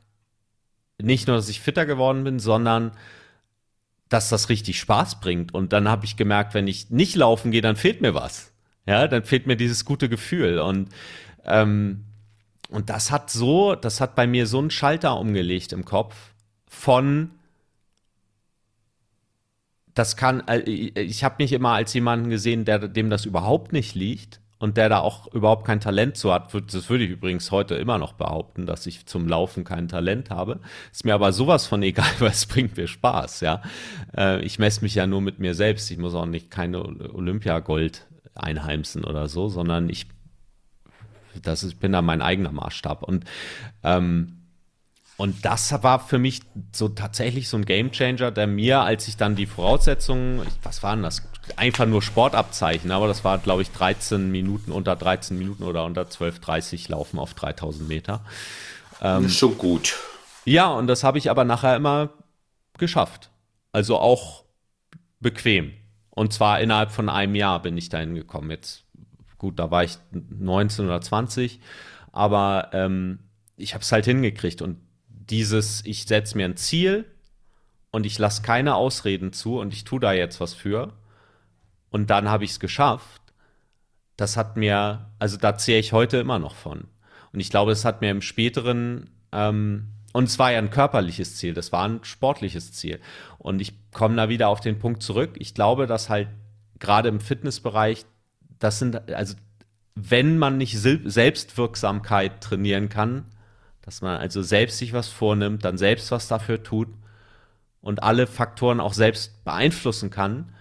S2: nicht nur, dass ich fitter geworden bin, sondern dass das richtig Spaß bringt und dann habe ich gemerkt, wenn ich nicht laufen gehe, dann fehlt mir was. Ja, dann fehlt mir dieses gute Gefühl. Und, ähm, und das hat so, das hat bei mir so einen Schalter umgelegt im Kopf von das kann, äh, ich habe mich immer als jemanden gesehen, der dem das überhaupt nicht liegt und der da auch überhaupt kein Talent zu hat. Das würde ich übrigens heute immer noch behaupten, dass ich zum Laufen kein Talent habe. Ist mir aber sowas von egal, weil es bringt mir Spaß, ja. Äh, ich messe mich ja nur mit mir selbst. Ich muss auch nicht keine Olympiagold einheimsen oder so, sondern ich, das ist, bin da mein eigener Maßstab. Und, ähm, und das war für mich so tatsächlich so ein Gamechanger, der mir, als ich dann die Voraussetzungen, was waren das? Einfach nur Sportabzeichen, aber das war, glaube ich, 13 Minuten, unter 13 Minuten oder unter 12,30 laufen auf 3000 Meter.
S1: Ähm, schon gut.
S2: Ja, und das habe ich aber nachher immer geschafft. Also auch bequem. Und zwar innerhalb von einem Jahr bin ich dahin gekommen. Jetzt, gut, da war ich 19 oder 20, aber ähm, ich habe es halt hingekriegt. Und dieses, ich setze mir ein Ziel und ich lasse keine Ausreden zu und ich tue da jetzt was für und dann habe ich es geschafft, das hat mir, also da zähle ich heute immer noch von. Und ich glaube, es hat mir im späteren, ähm, und es war ja ein körperliches Ziel, das war ein sportliches Ziel. Und ich komme da wieder auf den Punkt zurück. Ich glaube, dass halt gerade im Fitnessbereich, das sind, also wenn man nicht Selbstwirksamkeit trainieren kann, dass man also selbst sich was vornimmt, dann selbst was dafür tut und alle Faktoren auch selbst beeinflussen kann,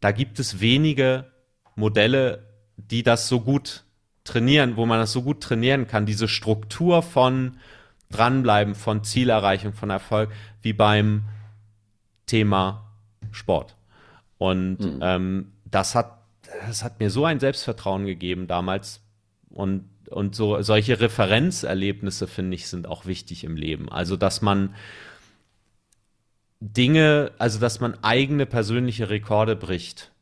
S2: da gibt es wenige Modelle, die das so gut trainieren, wo man das so gut trainieren kann, diese Struktur von dranbleiben, von Zielerreichung, von Erfolg, wie beim Thema Sport. Und mhm. ähm, das hat, das hat mir so ein Selbstvertrauen gegeben damals und und so solche Referenzerlebnisse finde ich sind auch wichtig im Leben. Also dass man Dinge, also dass man eigene persönliche Rekorde bricht.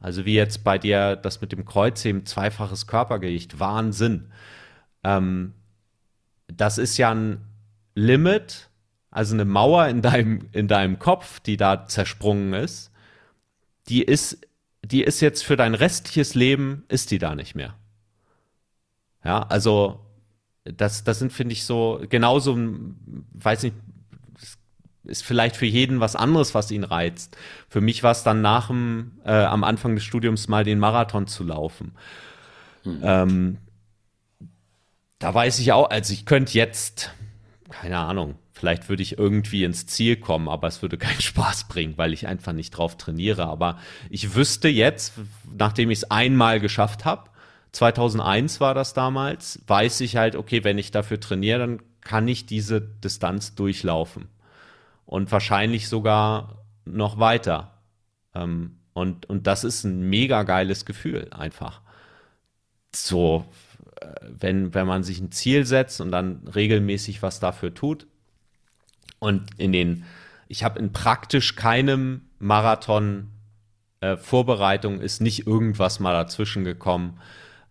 S2: Also wie jetzt bei dir das mit dem Kreuzheben, zweifaches Körpergewicht, Wahnsinn. Ähm, das ist ja ein Limit, also eine Mauer in deinem, in deinem Kopf, die da zersprungen ist. Die ist, die ist jetzt für dein restliches Leben, ist die da nicht mehr. Ja, also das, das sind, finde ich, so genauso, weiß nicht, ist vielleicht für jeden was anderes, was ihn reizt. Für mich war es dann nach dem, äh, am Anfang des Studiums mal den Marathon zu laufen. Hm. Ähm, da weiß ich auch, also ich könnte jetzt, keine Ahnung, vielleicht würde ich irgendwie ins Ziel kommen, aber es würde keinen Spaß bringen, weil ich einfach nicht drauf trainiere. Aber ich wüsste jetzt, nachdem ich es einmal geschafft habe, 2001 war das damals, weiß ich halt, okay, wenn ich dafür trainiere, dann kann ich diese Distanz durchlaufen. Und wahrscheinlich sogar noch weiter. Ähm, und, und das ist ein mega geiles Gefühl einfach. So, äh, wenn, wenn man sich ein Ziel setzt und dann regelmäßig was dafür tut. Und in den, ich habe in praktisch keinem Marathon äh, Vorbereitung ist nicht irgendwas mal dazwischen gekommen,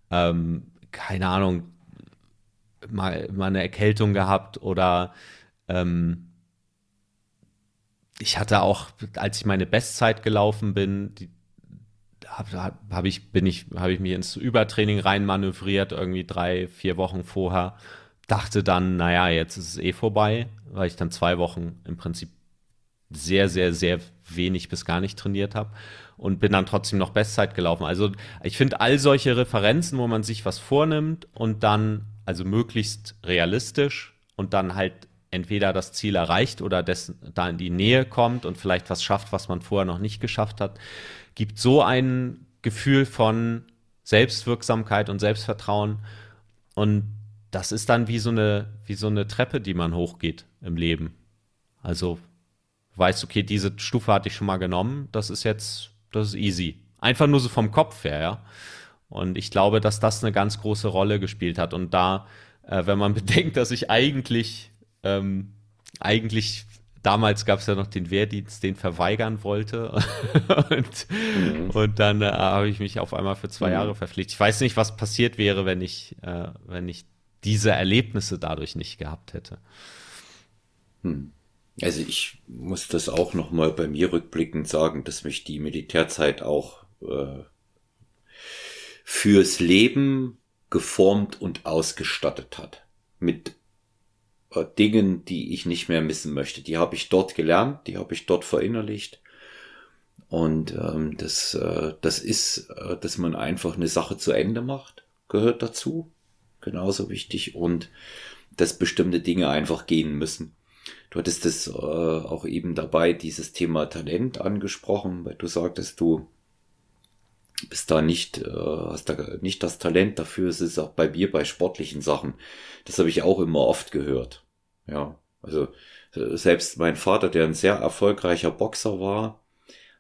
S2: ähm, keine Ahnung, mal, mal eine Erkältung gehabt oder ähm, ich hatte auch, als ich meine Bestzeit gelaufen bin, habe hab ich, ich, habe ich mich ins Übertraining reinmanövriert, irgendwie drei, vier Wochen vorher. Dachte dann, naja, jetzt ist es eh vorbei, weil ich dann zwei Wochen im Prinzip sehr, sehr, sehr wenig bis gar nicht trainiert habe und bin dann trotzdem noch Bestzeit gelaufen. Also ich finde all solche Referenzen, wo man sich was vornimmt und dann, also möglichst realistisch und dann halt entweder das Ziel erreicht oder dessen, da in die Nähe kommt und vielleicht was schafft, was man vorher noch nicht geschafft hat, gibt so ein Gefühl von Selbstwirksamkeit und Selbstvertrauen und das ist dann wie so eine, wie so eine Treppe, die man hochgeht im Leben. Also weißt, okay, diese Stufe hatte ich schon mal genommen, das ist jetzt das ist easy. Einfach nur so vom Kopf her, ja. Und ich glaube, dass das eine ganz große Rolle gespielt hat. Und da, äh, wenn man bedenkt, dass ich eigentlich, ähm, eigentlich damals gab es ja noch den Wehrdienst, den verweigern wollte. und, mhm. und dann äh, habe ich mich auf einmal für zwei mhm. Jahre verpflichtet. Ich weiß nicht, was passiert wäre, wenn ich, äh, wenn ich diese Erlebnisse dadurch nicht gehabt hätte.
S1: Hm. Also ich muss das auch nochmal bei mir rückblickend sagen, dass mich die Militärzeit auch äh, fürs Leben geformt und ausgestattet hat. Mit äh, Dingen, die ich nicht mehr missen möchte. Die habe ich dort gelernt, die habe ich dort verinnerlicht. Und ähm, das, äh, das ist, äh, dass man einfach eine Sache zu Ende macht, gehört dazu. Genauso wichtig. Und dass bestimmte Dinge einfach gehen müssen. Du hattest es äh, auch eben dabei, dieses Thema Talent angesprochen, weil du sagtest, du bist da nicht, äh, hast da nicht das Talent dafür. Es ist auch bei mir bei sportlichen Sachen. Das habe ich auch immer oft gehört. Ja. Also selbst mein Vater, der ein sehr erfolgreicher Boxer war,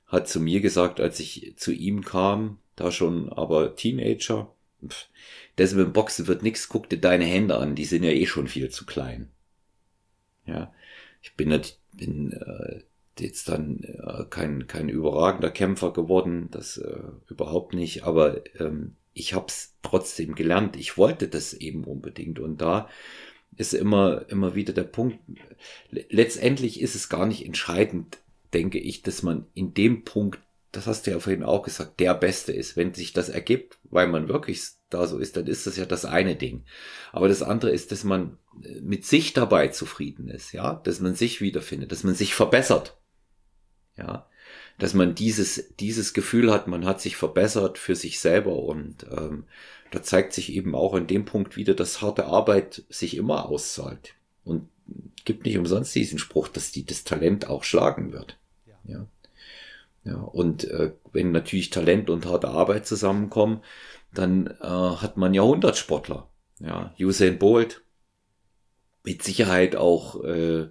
S1: hat zu mir gesagt, als ich zu ihm kam, da schon aber Teenager, pff, das mit dem Boxen wird nix, guck dir deine Hände an, die sind ja eh schon viel zu klein. Ja, ich bin, bin äh, jetzt dann äh, kein, kein überragender Kämpfer geworden, das äh, überhaupt nicht, aber ähm, ich hab's trotzdem gelernt. Ich wollte das eben unbedingt und da ist immer, immer wieder der Punkt. Letztendlich ist es gar nicht entscheidend, denke ich, dass man in dem Punkt, das hast du ja vorhin auch gesagt, der Beste ist. Wenn sich das ergibt, weil man wirklich da so ist, dann ist das ja das eine Ding. Aber das andere ist, dass man äh, mit sich dabei zufrieden ist, ja, dass man sich wiederfindet, dass man sich verbessert, ja, dass man dieses dieses Gefühl hat, man hat sich verbessert für sich selber und ähm, da zeigt sich eben auch in dem Punkt wieder, dass harte Arbeit sich immer auszahlt und gibt nicht umsonst diesen Spruch, dass die das Talent auch schlagen wird, ja. Ja, und äh, wenn natürlich Talent und harte Arbeit zusammenkommen, dann äh, hat man Jahrhundertsportler. Ja, Usain Bolt mit Sicherheit auch äh,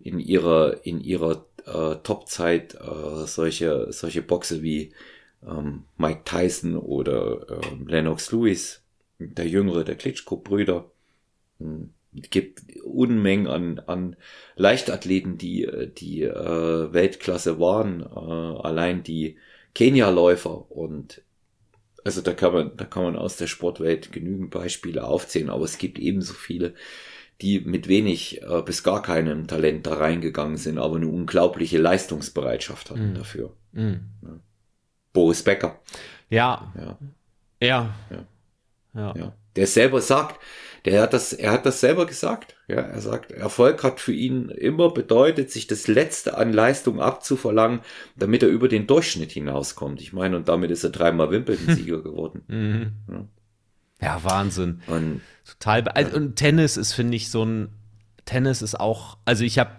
S1: in ihrer in ihrer äh, Topzeit äh, solche solche Boxe wie ähm, Mike Tyson oder äh, Lennox Lewis, der jüngere der Klitschko-Brüder. Hm, gibt Unmengen an, an Leichtathleten, die die äh, Weltklasse waren, äh, allein die Kenia-Läufer und also da kann man, da kann man aus der Sportwelt genügend Beispiele aufzählen, aber es gibt ebenso viele, die mit wenig äh, bis gar keinem Talent da reingegangen sind, aber eine unglaubliche Leistungsbereitschaft hatten mm. dafür. Mm. Ja. Boris Becker.
S2: Ja. Ja.
S1: Ja. ja. ja. Der selber sagt, der hat das, er hat das selber gesagt. Ja, er sagt, Erfolg hat für ihn immer bedeutet, sich das Letzte an Leistung abzuverlangen, damit er über den Durchschnitt hinauskommt. Ich meine, und damit ist er dreimal Wimbledon-Sieger geworden.
S2: Mhm. Ja. ja. Wahnsinn. Und, Total. Also, und Tennis ist, finde ich, so ein, Tennis ist auch, also ich habe,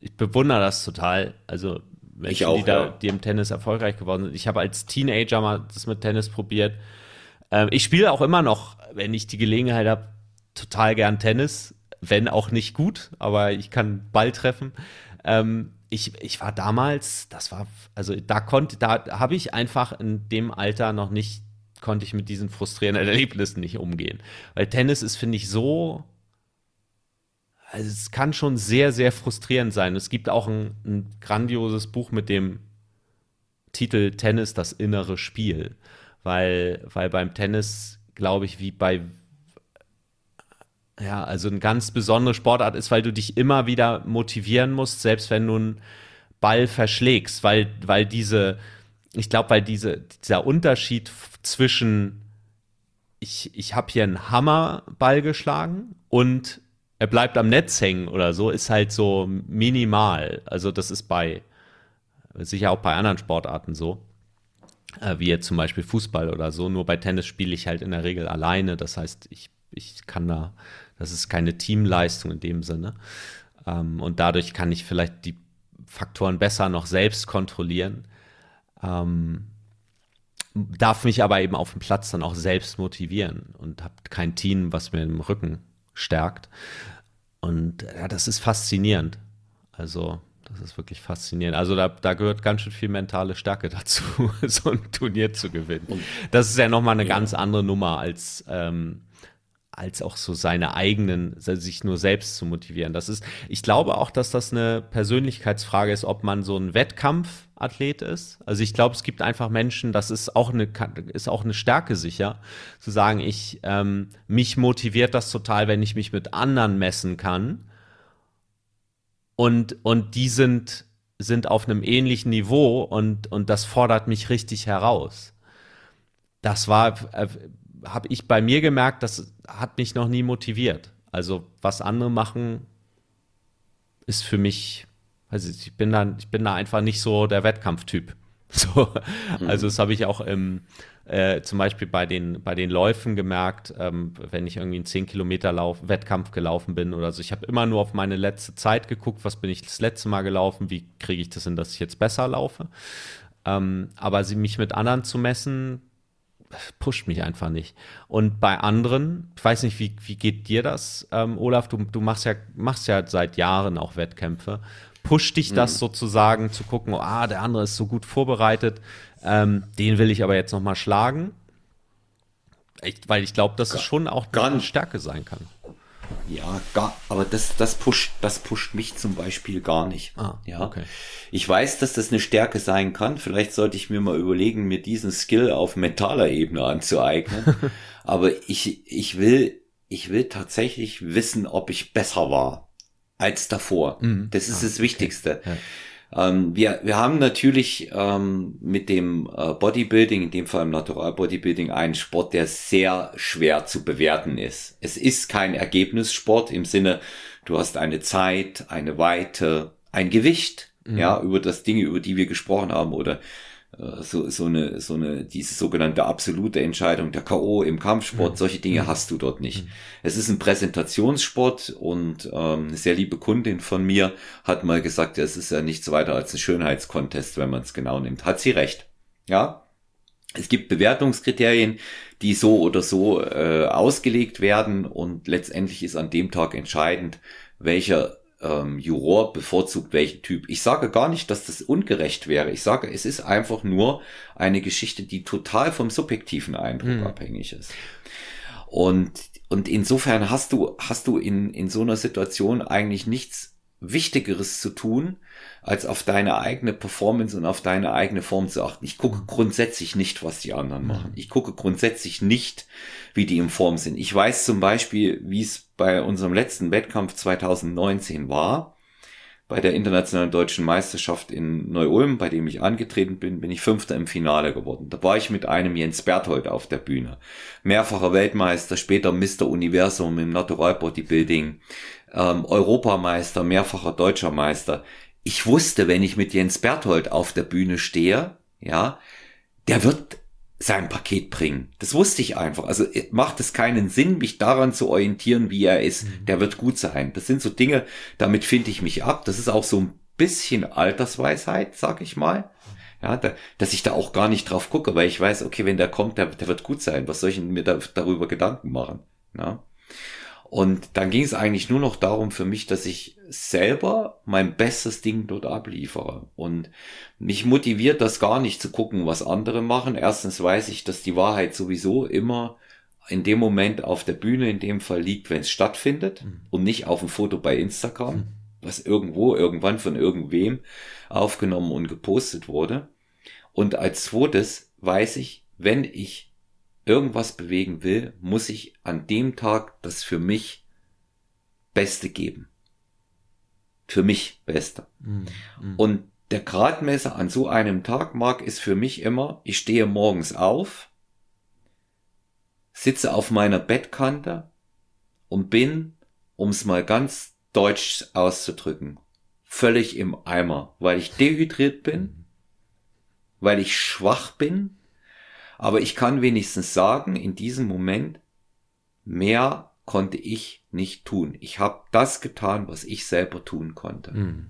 S2: ich bewundere das total. Also Menschen, auch, die da, ja. die im Tennis erfolgreich geworden sind. Ich habe als Teenager mal das mit Tennis probiert. Ähm, ich spiele auch immer noch, wenn ich die Gelegenheit habe, total gern Tennis, wenn auch nicht gut, aber ich kann Ball treffen. Ähm, ich, ich war damals, das war, also da konnte, da habe ich einfach in dem Alter noch nicht, konnte ich mit diesen frustrierenden Erlebnissen nicht umgehen. Weil Tennis ist, finde ich, so, also es kann schon sehr, sehr frustrierend sein. Es gibt auch ein, ein grandioses Buch mit dem Titel Tennis, das innere Spiel. Weil, weil beim Tennis, glaube ich, wie bei ja, also eine ganz besondere Sportart ist, weil du dich immer wieder motivieren musst, selbst wenn du einen Ball verschlägst, weil, weil diese, ich glaube, weil diese, dieser Unterschied zwischen ich, ich habe hier einen Hammerball geschlagen und er bleibt am Netz hängen oder so, ist halt so minimal. Also das ist bei, sicher auch bei anderen Sportarten so, äh, wie jetzt zum Beispiel Fußball oder so. Nur bei Tennis spiele ich halt in der Regel alleine. Das heißt, ich, ich kann da das ist keine Teamleistung in dem Sinne. Ähm, und dadurch kann ich vielleicht die Faktoren besser noch selbst kontrollieren. Ähm, darf mich aber eben auf dem Platz dann auch selbst motivieren und habe kein Team, was mir im Rücken stärkt. Und ja, das ist faszinierend. Also, das ist wirklich faszinierend. Also, da, da gehört ganz schön viel mentale Stärke dazu, so ein Turnier zu gewinnen. Das ist ja nochmal eine ja. ganz andere Nummer als ähm, als auch so seine eigenen, sich nur selbst zu motivieren. Das ist, ich glaube auch, dass das eine Persönlichkeitsfrage ist, ob man so ein Wettkampfathlet ist. Also ich glaube, es gibt einfach Menschen, das ist auch eine, ist auch eine Stärke sicher, zu sagen, ich, ähm, mich motiviert das total, wenn ich mich mit anderen messen kann. Und, und die sind, sind auf einem ähnlichen Niveau und, und das fordert mich richtig heraus. Das war, äh, habe ich bei mir gemerkt, das hat mich noch nie motiviert. Also was andere machen, ist für mich, also ich bin da, ich bin da einfach nicht so der Wettkampftyp. So, mhm. also das habe ich auch im, äh, zum Beispiel bei den, bei den Läufen gemerkt, ähm, wenn ich irgendwie einen 10 Kilometer Lauf, Wettkampf gelaufen bin oder so. Ich habe immer nur auf meine letzte Zeit geguckt, was bin ich das letzte Mal gelaufen, wie kriege ich das hin, dass ich jetzt besser laufe. Ähm, aber sie mich mit anderen zu messen, pusht mich einfach nicht. Und bei anderen, ich weiß nicht, wie, wie geht dir das, ähm, Olaf? Du, du machst ja, machst ja seit Jahren auch Wettkämpfe. Pusht dich das mhm. sozusagen zu gucken, ah, der andere ist so gut vorbereitet, ähm, den will ich aber jetzt nochmal schlagen? Echt, weil ich glaube, dass es schon auch
S1: eine Stärke sein kann. Ja, gar, aber das, das pusht, das pusht mich zum Beispiel gar nicht. Ah, ja. Okay. Ich weiß, dass das eine Stärke sein kann. Vielleicht sollte ich mir mal überlegen, mir diesen Skill auf mentaler Ebene anzueignen. aber ich, ich will, ich will tatsächlich wissen, ob ich besser war als davor. Mhm. Das ist ah, das Wichtigste. Okay. Ja. Ähm, wir, wir haben natürlich ähm, mit dem äh, Bodybuilding, in dem Fall im Natural Bodybuilding, einen Sport, der sehr schwer zu bewerten ist. Es ist kein Ergebnissport im Sinne, du hast eine Zeit, eine Weite, ein Gewicht, mhm. ja, über das Dinge, über die wir gesprochen haben oder so, so eine, so eine, diese sogenannte absolute Entscheidung, der K.O. im Kampfsport, mhm. solche Dinge mhm. hast du dort nicht. Mhm. Es ist ein Präsentationssport und ähm, eine sehr liebe Kundin von mir hat mal gesagt, es ist ja nichts weiter als ein Schönheitskontest, wenn man es genau nimmt. Hat sie recht. Ja. Es gibt Bewertungskriterien, die so oder so äh, ausgelegt werden und letztendlich ist an dem Tag entscheidend, welcher ähm, Juror bevorzugt welchen Typ. Ich sage gar nicht, dass das ungerecht wäre. Ich sage, es ist einfach nur eine Geschichte, die total vom subjektiven Eindruck mhm. abhängig ist. Und, und insofern hast du, hast du in, in so einer Situation eigentlich nichts Wichtigeres zu tun, als auf deine eigene Performance und auf deine eigene Form zu achten. Ich gucke grundsätzlich nicht, was die anderen machen. Ich gucke grundsätzlich nicht, wie die in Form sind. Ich weiß zum Beispiel, wie es bei unserem letzten Wettkampf 2019 war. Bei der internationalen deutschen Meisterschaft in Neu-Ulm, bei dem ich angetreten bin, bin ich Fünfter im Finale geworden. Da war ich mit einem Jens Berthold auf der Bühne. Mehrfacher Weltmeister, später Mr. Universum im Natural Bodybuilding, ähm, Europameister, mehrfacher deutscher Meister. Ich wusste, wenn ich mit Jens Berthold auf der Bühne stehe, ja, der wird sein Paket bringen. Das wusste ich einfach. Also äh, macht es keinen Sinn, mich daran zu orientieren, wie er ist. Mhm. Der wird gut sein. Das sind so Dinge, damit finde ich mich ab. Das ist auch so ein bisschen Altersweisheit, sag ich mal. Ja, da, dass ich da auch gar nicht drauf gucke, weil ich weiß, okay, wenn der kommt, der, der wird gut sein. Was soll ich mir da, darüber Gedanken machen? Ja? Und dann ging es eigentlich nur noch darum für mich, dass ich selber mein bestes Ding dort abliefere. Und mich motiviert das gar nicht zu gucken, was andere machen. Erstens weiß ich, dass die Wahrheit sowieso immer in dem Moment auf der Bühne in dem Fall liegt, wenn es stattfindet mhm. und nicht auf dem Foto bei Instagram, mhm. was irgendwo irgendwann von irgendwem aufgenommen und gepostet wurde. Und als zweites weiß ich, wenn ich irgendwas bewegen will, muss ich an dem Tag das für mich Beste geben. Für mich Beste. Mhm. Und der Gradmesser an so einem Tag, Mark, ist für mich immer, ich stehe morgens auf, sitze auf meiner Bettkante und bin, um es mal ganz deutsch auszudrücken, völlig im Eimer, weil ich dehydriert bin, mhm. weil ich schwach bin, aber ich kann wenigstens sagen, in diesem Moment, mehr konnte ich nicht tun. Ich habe das getan, was ich selber tun konnte. Mhm.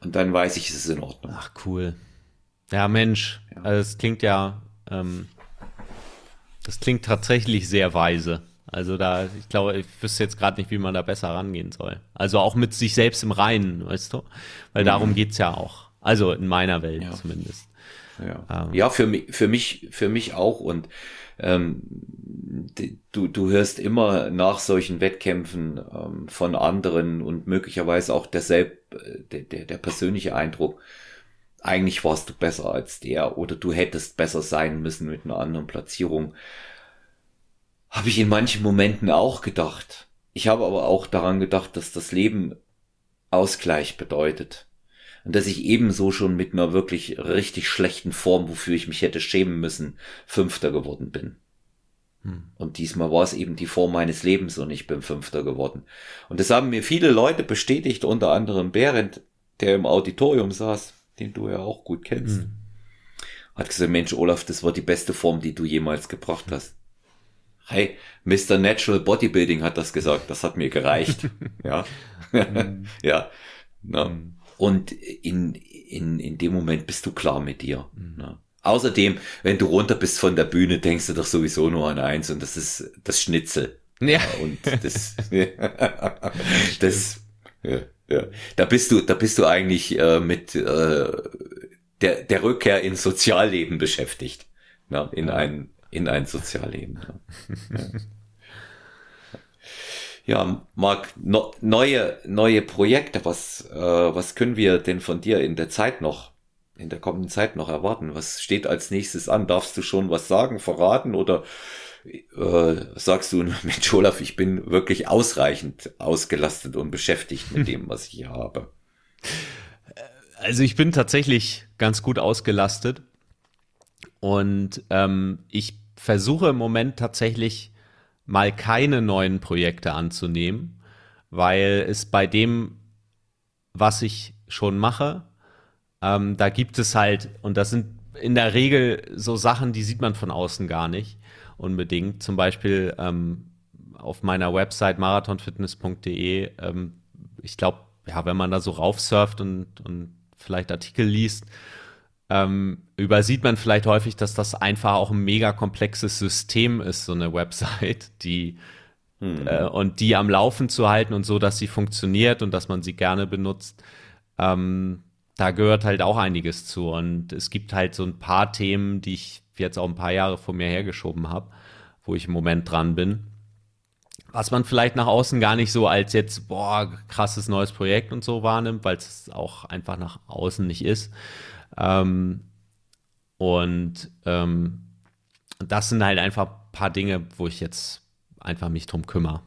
S1: Und dann weiß ich, es ist in Ordnung.
S2: Ach, cool. Ja, Mensch, ja. Also es klingt ja, ähm, das klingt tatsächlich sehr weise. Also da, ich glaube, ich wüsste jetzt gerade nicht, wie man da besser rangehen soll. Also auch mit sich selbst im Reinen, weißt du? Weil mhm. darum geht's ja auch. Also in meiner Welt ja. zumindest.
S1: Ja, ähm. ja für, mich, für mich, für mich auch. Und ähm, du, du hörst immer nach solchen Wettkämpfen ähm, von anderen und möglicherweise auch derselb, der, der, der persönliche Eindruck, eigentlich warst du besser als der oder du hättest besser sein müssen mit einer anderen Platzierung. Habe ich in manchen Momenten auch gedacht. Ich habe aber auch daran gedacht, dass das Leben Ausgleich bedeutet. Und dass ich ebenso schon mit einer wirklich richtig schlechten Form, wofür ich mich hätte schämen müssen, Fünfter geworden bin. Hm. Und diesmal war es eben die Form meines Lebens und ich bin Fünfter geworden. Und das haben mir viele Leute bestätigt, unter anderem Berend, der im Auditorium saß, den du ja auch gut kennst. Hm. Hat gesagt, Mensch, Olaf, das war die beste Form, die du jemals gebracht hast. Hey, Mr. Natural Bodybuilding hat das gesagt, das hat mir gereicht. ja. Hm. ja. Na. Hm. Und in, in, in dem Moment bist du klar mit dir. Ne? Außerdem, wenn du runter bist von der Bühne, denkst du doch sowieso nur an eins und das ist das Schnitzel. Ja. Und das, das, ja, ja. Da bist du, da bist du eigentlich äh, mit äh, der, der Rückkehr ins Sozialleben beschäftigt. Na, in ein, in ein Sozialleben. Ja. ja, Marc, no, neue, neue Projekte, was, äh, was können wir denn von dir in der Zeit noch, in der kommenden Zeit noch erwarten? Was steht als nächstes an? Darfst du schon was sagen, verraten oder äh, sagst du, Mensch, Olaf, ich bin wirklich ausreichend ausgelastet und beschäftigt mit dem, was ich hier habe?
S2: Also ich bin tatsächlich ganz gut ausgelastet und ähm, ich versuche im Moment tatsächlich mal keine neuen Projekte anzunehmen, weil es bei dem, was ich schon mache, ähm, da gibt es halt, und das sind in der Regel so Sachen, die sieht man von außen gar nicht unbedingt. Zum Beispiel ähm, auf meiner Website marathonfitness.de. Ähm, ich glaube, ja, wenn man da so raufsurft und, und vielleicht Artikel liest, ähm, übersieht man vielleicht häufig, dass das einfach auch ein mega komplexes System ist, so eine Website, die hm. äh, und die am Laufen zu halten und so, dass sie funktioniert und dass man sie gerne benutzt. Ähm, da gehört halt auch einiges zu. Und es gibt halt so ein paar Themen, die ich jetzt auch ein paar Jahre vor mir hergeschoben habe, wo ich im Moment dran bin. Was man vielleicht nach außen gar nicht so als jetzt, boah, krasses neues Projekt und so wahrnimmt, weil es auch einfach nach außen nicht ist. Ähm, und ähm, das sind halt einfach ein paar Dinge, wo ich jetzt einfach mich drum kümmere.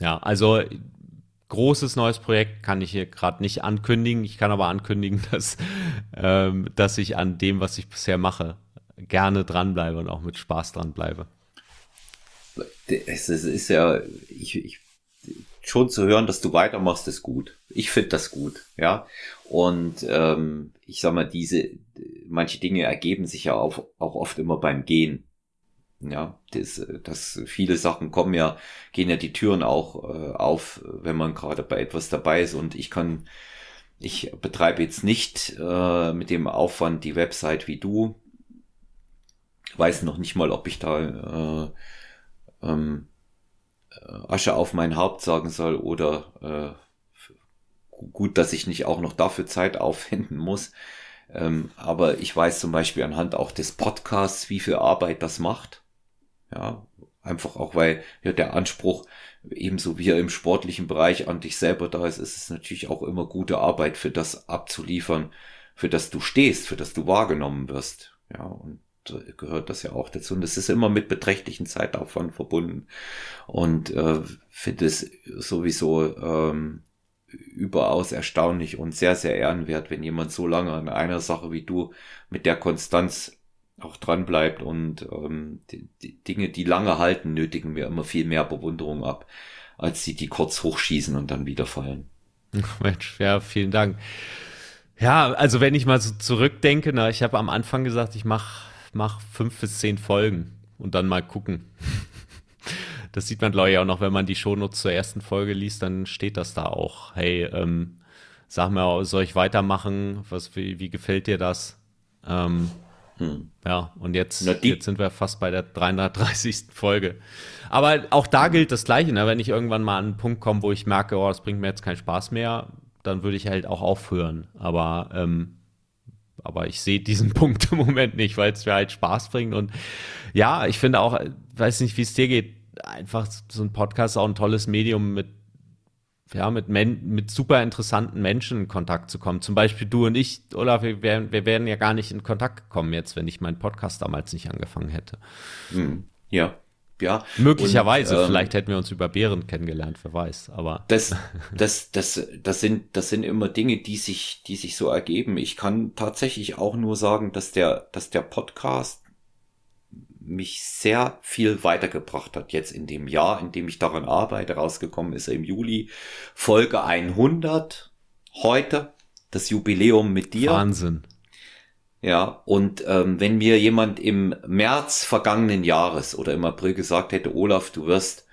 S2: Ja, also großes neues Projekt kann ich hier gerade nicht ankündigen. Ich kann aber ankündigen, dass, ähm, dass ich an dem, was ich bisher mache, gerne dranbleibe und auch mit Spaß dranbleibe.
S1: Es ist ja, ich, ich, schon zu hören, dass du weitermachst, ist gut. Ich finde das gut, ja. Und ähm, ich sag mal, diese, manche Dinge ergeben sich ja auch, auch oft immer beim Gehen. Ja, das, das viele Sachen kommen ja, gehen ja die Türen auch äh, auf, wenn man gerade bei etwas dabei ist. Und ich kann, ich betreibe jetzt nicht äh, mit dem Aufwand die Website wie du. Weiß noch nicht mal, ob ich da äh, ähm, Asche auf mein Haupt sagen soll oder äh, gut, dass ich nicht auch noch dafür Zeit aufwenden muss. Ähm, aber ich weiß zum Beispiel anhand auch des Podcasts, wie viel Arbeit das macht. Ja, einfach auch, weil ja der Anspruch ebenso wie er im sportlichen Bereich an dich selber da ist, ist es natürlich auch immer gute Arbeit für das abzuliefern, für das du stehst, für das du wahrgenommen wirst. Ja, und gehört das ja auch dazu. Und es ist immer mit beträchtlichen Zeitaufwand verbunden. Und äh, finde es sowieso ähm, überaus erstaunlich und sehr, sehr ehrenwert, wenn jemand so lange an einer Sache wie du mit der Konstanz auch dran und ähm, die, die Dinge, die lange halten, nötigen mir immer viel mehr Bewunderung ab, als die, die kurz hochschießen und dann wieder fallen.
S2: Mensch, ja, vielen Dank. Ja, also wenn ich mal so zurückdenke, na, ich habe am Anfang gesagt, ich mache mach fünf bis zehn Folgen und dann mal gucken. Das sieht man, glaube ich, auch noch, wenn man die Shownotes zur ersten Folge liest, dann steht das da auch. Hey, ähm, sag mir, soll ich weitermachen? Was, wie, wie gefällt dir das? Ähm, hm. Ja, und jetzt, jetzt sind wir fast bei der 330. Folge. Aber auch da gilt das Gleiche. Ne? Wenn ich irgendwann mal an einen Punkt komme, wo ich merke, oh, das bringt mir jetzt keinen Spaß mehr, dann würde ich halt auch aufhören. Aber, ähm, aber ich sehe diesen Punkt im Moment nicht, weil es mir halt Spaß bringt. Und ja, ich finde auch, weiß nicht, wie es dir geht, einfach so ein Podcast ist auch ein tolles Medium mit ja, mit, Men mit super interessanten Menschen in Kontakt zu kommen. Zum Beispiel du und ich, Olaf, wir wären, wir wären ja gar nicht in Kontakt gekommen jetzt, wenn ich meinen Podcast damals nicht angefangen hätte.
S1: Hm, ja. Ja.
S2: Möglicherweise, und, ähm, vielleicht hätten wir uns über Bären kennengelernt, wer weiß, aber.
S1: Das, das, das, das sind, das sind immer Dinge, die sich, die sich so ergeben. Ich kann tatsächlich auch nur sagen, dass der, dass der Podcast mich sehr viel weitergebracht hat. Jetzt in dem Jahr, in dem ich daran arbeite, rausgekommen ist er im Juli. Folge 100. Heute das Jubiläum mit dir.
S2: Wahnsinn.
S1: Ja, und ähm, wenn mir jemand im März vergangenen Jahres oder im April gesagt hätte, Olaf, du wirst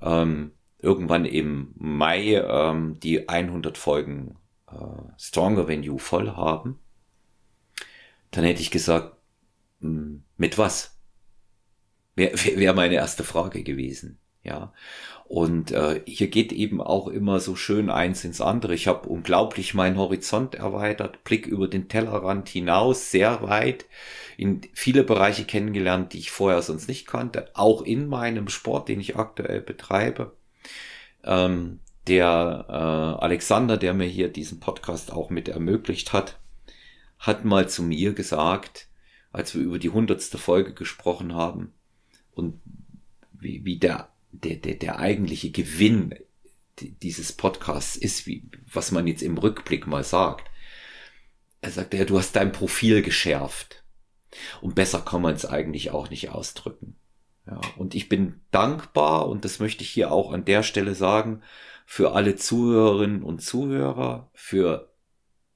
S1: ähm, irgendwann im Mai ähm, die 100 Folgen äh, Stronger Than You voll haben, dann hätte ich gesagt, hm, mit was? Wäre wär meine erste Frage gewesen. Ja. Und äh, hier geht eben auch immer so schön eins ins andere. Ich habe unglaublich meinen Horizont erweitert, Blick über den Tellerrand hinaus, sehr weit, in viele Bereiche kennengelernt, die ich vorher sonst nicht kannte, auch in meinem Sport, den ich aktuell betreibe. Ähm, der äh, Alexander, der mir hier diesen Podcast auch mit ermöglicht hat, hat mal zu mir gesagt, als wir über die hundertste Folge gesprochen haben und wie, wie der der, der, der eigentliche Gewinn dieses Podcasts ist, wie, was man jetzt im Rückblick mal sagt. Er sagt, ja, du hast dein Profil geschärft. Und besser kann man es eigentlich auch nicht ausdrücken. Ja, und ich bin dankbar, und das möchte ich hier auch an der Stelle sagen, für alle Zuhörerinnen und Zuhörer, für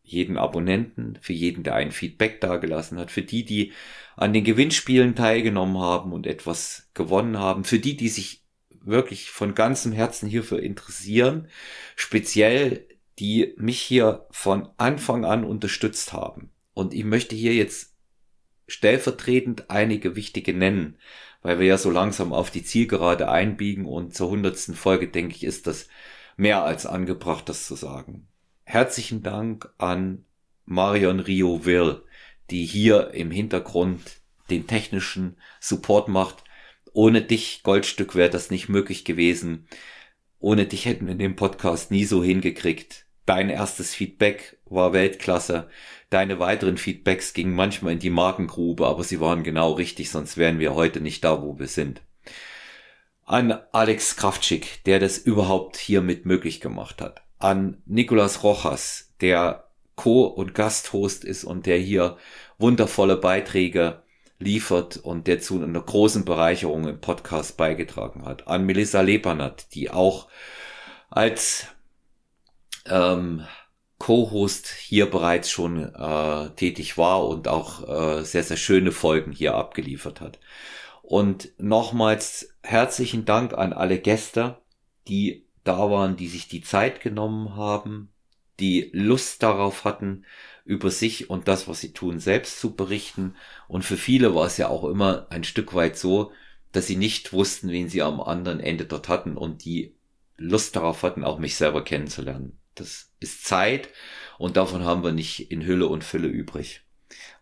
S1: jeden Abonnenten, für jeden, der ein Feedback dagelassen hat, für die, die an den Gewinnspielen teilgenommen haben und etwas gewonnen haben, für die, die sich wirklich von ganzem Herzen hierfür interessieren, speziell die mich hier von Anfang an unterstützt haben. Und ich möchte hier jetzt stellvertretend einige wichtige nennen, weil wir ja so langsam auf die Zielgerade einbiegen und zur hundertsten Folge, denke ich, ist das mehr als angebracht, das zu sagen. Herzlichen Dank an Marion Rio Will, die hier im Hintergrund den technischen Support macht ohne dich, Goldstück, wäre das nicht möglich gewesen. Ohne dich hätten wir den Podcast nie so hingekriegt. Dein erstes Feedback war Weltklasse. Deine weiteren Feedbacks gingen manchmal in die Markengrube, aber sie waren genau richtig, sonst wären wir heute nicht da, wo wir sind. An Alex Kraftschick, der das überhaupt hier mit möglich gemacht hat. An Nicolas Rojas, der Co- und Gasthost ist und der hier wundervolle Beiträge liefert und der zu einer großen Bereicherung im Podcast beigetragen hat. An Melissa Lepanat, die auch als ähm, Co-Host hier bereits schon äh, tätig war und auch äh, sehr, sehr schöne Folgen hier abgeliefert hat. Und nochmals herzlichen Dank an alle Gäste, die da waren, die sich die Zeit genommen haben, die Lust darauf hatten, über sich und das, was sie tun, selbst zu berichten. Und für viele war es ja auch immer ein Stück weit so, dass sie nicht wussten, wen sie am anderen Ende dort hatten und die Lust darauf hatten, auch mich selber kennenzulernen. Das ist Zeit und davon haben wir nicht in Hülle und Fülle übrig.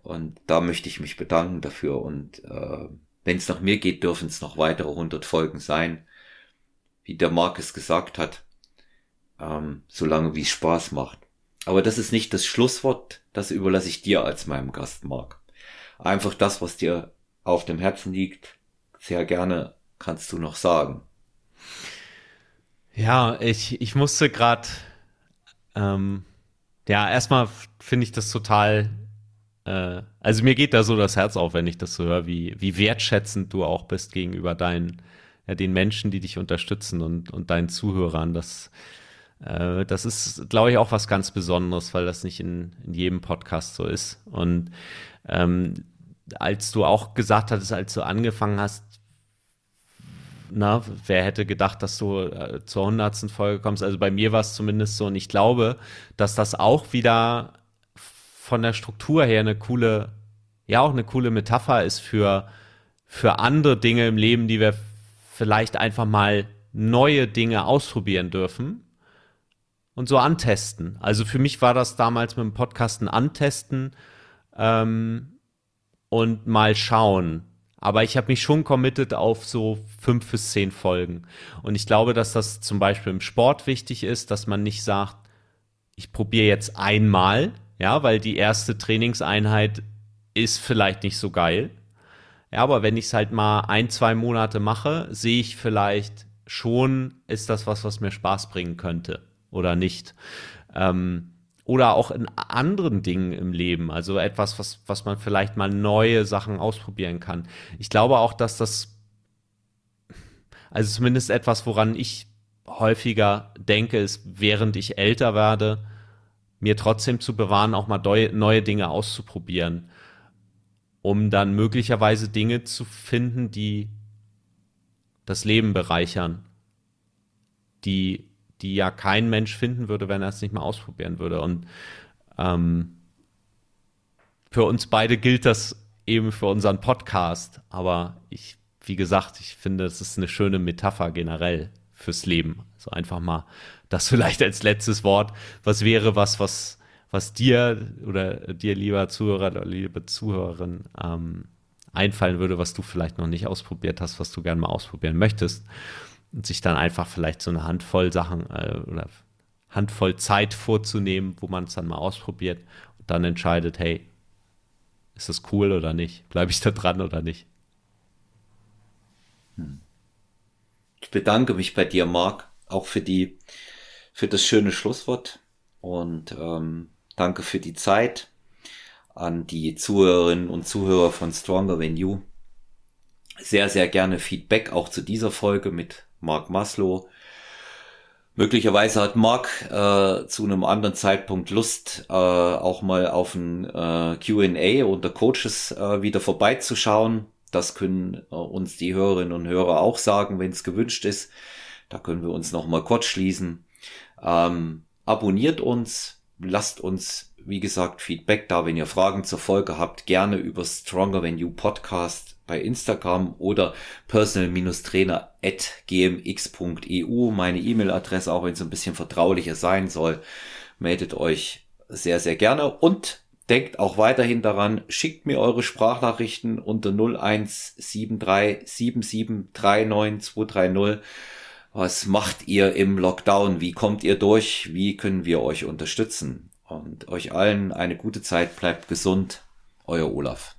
S1: Und da möchte ich mich bedanken dafür. Und äh, wenn es nach mir geht, dürfen es noch weitere 100 Folgen sein. Wie der Markus gesagt hat, ähm, solange wie es Spaß macht. Aber das ist nicht das Schlusswort, das überlasse ich dir als meinem Gast, Marc. Einfach das, was dir auf dem Herzen liegt, sehr gerne kannst du noch sagen.
S2: Ja, ich, ich musste gerade, ähm, ja, erstmal finde ich das total, äh, also mir geht da so das Herz auf, wenn ich das so höre, wie, wie wertschätzend du auch bist gegenüber deinen, ja, den Menschen, die dich unterstützen und, und deinen Zuhörern. Das, äh, das ist, glaube ich, auch was ganz Besonderes, weil das nicht in, in jedem Podcast so ist. Und ähm, als du auch gesagt hattest, als du angefangen hast, na, wer hätte gedacht, dass du äh, zur hundertsten Folge kommst? Also bei mir war es zumindest so und ich glaube, dass das auch wieder von der Struktur her eine coole, ja auch eine coole Metapher ist für, für andere Dinge im Leben, die wir vielleicht einfach mal neue Dinge ausprobieren dürfen und so antesten. Also für mich war das damals mit dem Podcasten antesten ähm, und mal schauen. Aber ich habe mich schon committed auf so fünf bis zehn Folgen. Und ich glaube, dass das zum Beispiel im Sport wichtig ist, dass man nicht sagt, ich probiere jetzt einmal, ja, weil die erste Trainingseinheit ist vielleicht nicht so geil. Ja, aber wenn ich es halt mal ein, zwei Monate mache, sehe ich vielleicht schon, ist das was, was mir Spaß bringen könnte oder nicht. Ähm, oder auch in anderen Dingen im Leben, also etwas, was, was man vielleicht mal neue Sachen ausprobieren kann. Ich glaube auch, dass das, also zumindest etwas, woran ich häufiger denke, ist, während ich älter werde, mir trotzdem zu bewahren, auch mal neue, Dinge auszuprobieren, um dann möglicherweise Dinge zu finden, die das Leben bereichern, die die ja kein Mensch finden würde, wenn er es nicht mal ausprobieren würde. Und ähm, für uns beide gilt das eben für unseren Podcast. Aber ich, wie gesagt, ich finde, es ist eine schöne Metapher generell fürs Leben. So einfach mal das vielleicht als letztes Wort. Was wäre was, was, was dir oder dir, lieber Zuhörer oder liebe Zuhörerin, ähm, einfallen würde, was du vielleicht noch nicht ausprobiert hast, was du gerne mal ausprobieren möchtest? Und sich dann einfach vielleicht so eine Handvoll Sachen äh, oder Handvoll Zeit vorzunehmen, wo man es dann mal ausprobiert und dann entscheidet, hey, ist das cool oder nicht? Bleibe ich da dran oder nicht?
S1: Hm. Ich bedanke mich bei dir, Marc, auch für die, für das schöne Schlusswort und ähm, danke für die Zeit an die Zuhörerinnen und Zuhörer von Stronger Than You. Sehr, sehr gerne Feedback auch zu dieser Folge mit Mark Maslow. Möglicherweise hat Mark äh, zu einem anderen Zeitpunkt Lust, äh, auch mal auf ein äh, QA unter Coaches äh, wieder vorbeizuschauen. Das können äh, uns die Hörerinnen und Hörer auch sagen, wenn es gewünscht ist. Da können wir uns noch mal kurz schließen. Ähm, abonniert uns, lasst uns, wie gesagt, Feedback da, wenn ihr Fragen zur Folge habt, gerne über Stronger Than You Podcast bei Instagram oder personal-trainer at gmx.eu. Meine E-Mail-Adresse, auch wenn es ein bisschen vertraulicher sein soll, meldet euch sehr, sehr gerne und denkt auch weiterhin daran, schickt mir eure Sprachnachrichten unter 01737739230 was macht ihr im Lockdown? Wie kommt ihr durch? Wie können wir euch unterstützen? Und euch allen eine gute Zeit. Bleibt gesund. Euer Olaf.